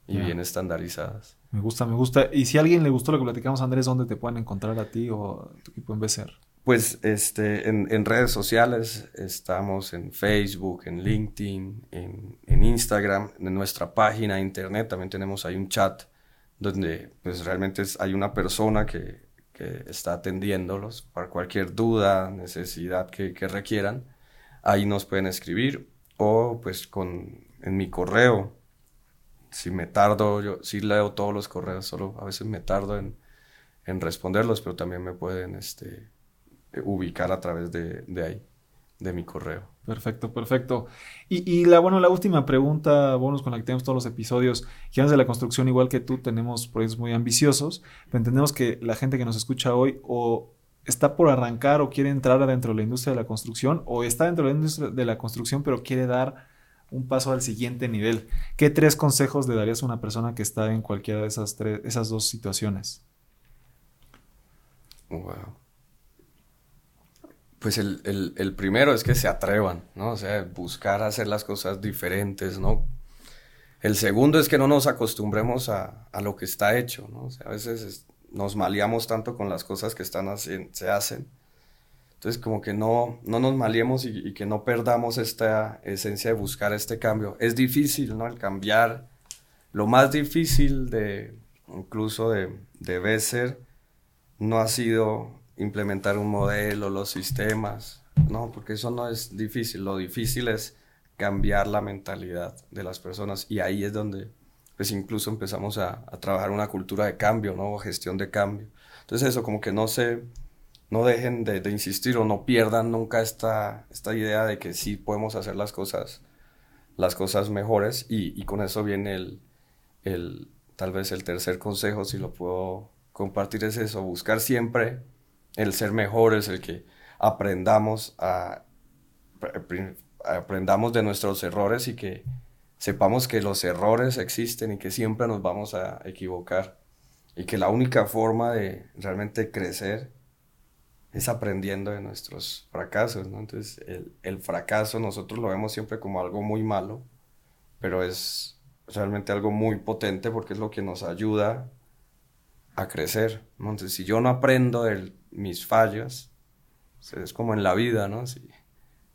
y bien estandarizadas. Me gusta, me gusta. Y si a alguien le gustó lo que platicamos, Andrés, ¿dónde te pueden encontrar a ti o a tu equipo en BCR? Pues este, en, redes sociales estamos en Facebook, en LinkedIn, en, en, Instagram, en nuestra página de internet también tenemos ahí un chat donde pues realmente hay una persona que, que, está atendiéndolos para cualquier duda, necesidad que, que requieran. Ahí nos pueden escribir o pues con, en mi correo si me tardo, yo sí leo todos los correos, solo a veces me tardo en, en responderlos, pero también me pueden este, ubicar a través de, de ahí, de mi correo. Perfecto, perfecto. Y, la, bueno, la última pregunta, bonus con la que tenemos todos los episodios, Gigantes de la Construcción, igual que tú, tenemos proyectos muy ambiciosos, pero entendemos que la gente que nos escucha hoy o está por arrancar o quiere entrar adentro de la industria de la construcción o está dentro de la industria de la construcción, pero quiere dar un paso al siguiente nivel. ¿Qué tres consejos le darías a una persona que está en cualquiera de esas, tres, esas dos situaciones? Wow. Pues el, primero es que se atrevan, ¿no? O sea, buscar hacer las cosas diferentes, ¿no? El segundo es que no nos acostumbremos a, lo que está hecho, ¿no? O sea, a veces nos maleamos tanto con las cosas que están se hacen entonces, como que no, no nos maliemos y, que no perdamos esta esencia de buscar este cambio. Es difícil, ¿no? El cambiar. Lo más difícil de, incluso de, debe ser, no ha sido implementar un modelo, los sistemas, ¿no? Porque eso no es difícil. Lo difícil es cambiar la mentalidad de las personas y ahí es donde, pues incluso empezamos a, a trabajar una cultura de cambio, ¿no? O gestión de cambio. Entonces eso, como que no se no dejen de, insistir o no pierdan nunca esta, esta idea de que sí podemos hacer las cosas, las cosas mejores y, con eso viene el, el, tal vez el tercer consejo, si lo puedo compartir, es eso, buscar siempre el ser mejores, el que aprendamos a, aprendamos de nuestros errores y que sepamos que los errores existen y que siempre nos vamos a equivocar y que la única forma de realmente crecer es aprendiendo de nuestros fracasos. Entonces, el, fracaso nosotros lo vemos siempre como algo muy malo, pero es realmente algo muy potente porque es lo que nos ayuda a crecer, Entonces, si yo no aprendo de mis fallas, es como en la vida, ¿no? Si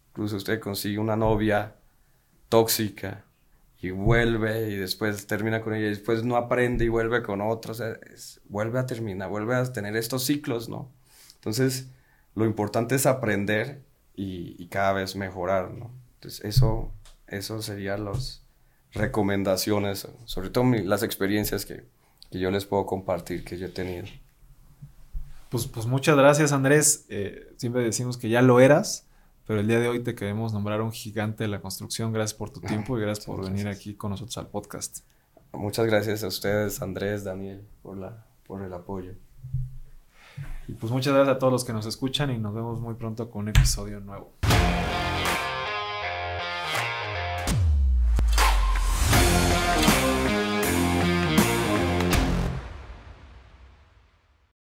incluso usted consigue una novia tóxica y vuelve y después termina con ella y después no aprende y vuelve con otra, vuelve a terminar, vuelve a tener estos ciclos, ¿no? Entonces, lo importante es aprender y, cada vez mejorar, ¿no? Entonces, eso, eso serían las recomendaciones, sobre todo las experiencias que, yo les puedo compartir, que yo he tenido. Pues, pues muchas gracias, Andrés. Eh, siempre decimos que ya lo eras, pero el día de hoy te queremos nombrar un gigante de la construcción. Gracias por tu tiempo y gracias por venir aquí con nosotros al podcast. Muchas gracias a ustedes, Andrés, Daniel, por, la, por el apoyo. Y pues muchas gracias a todos los que nos escuchan y nos vemos muy pronto con un episodio nuevo.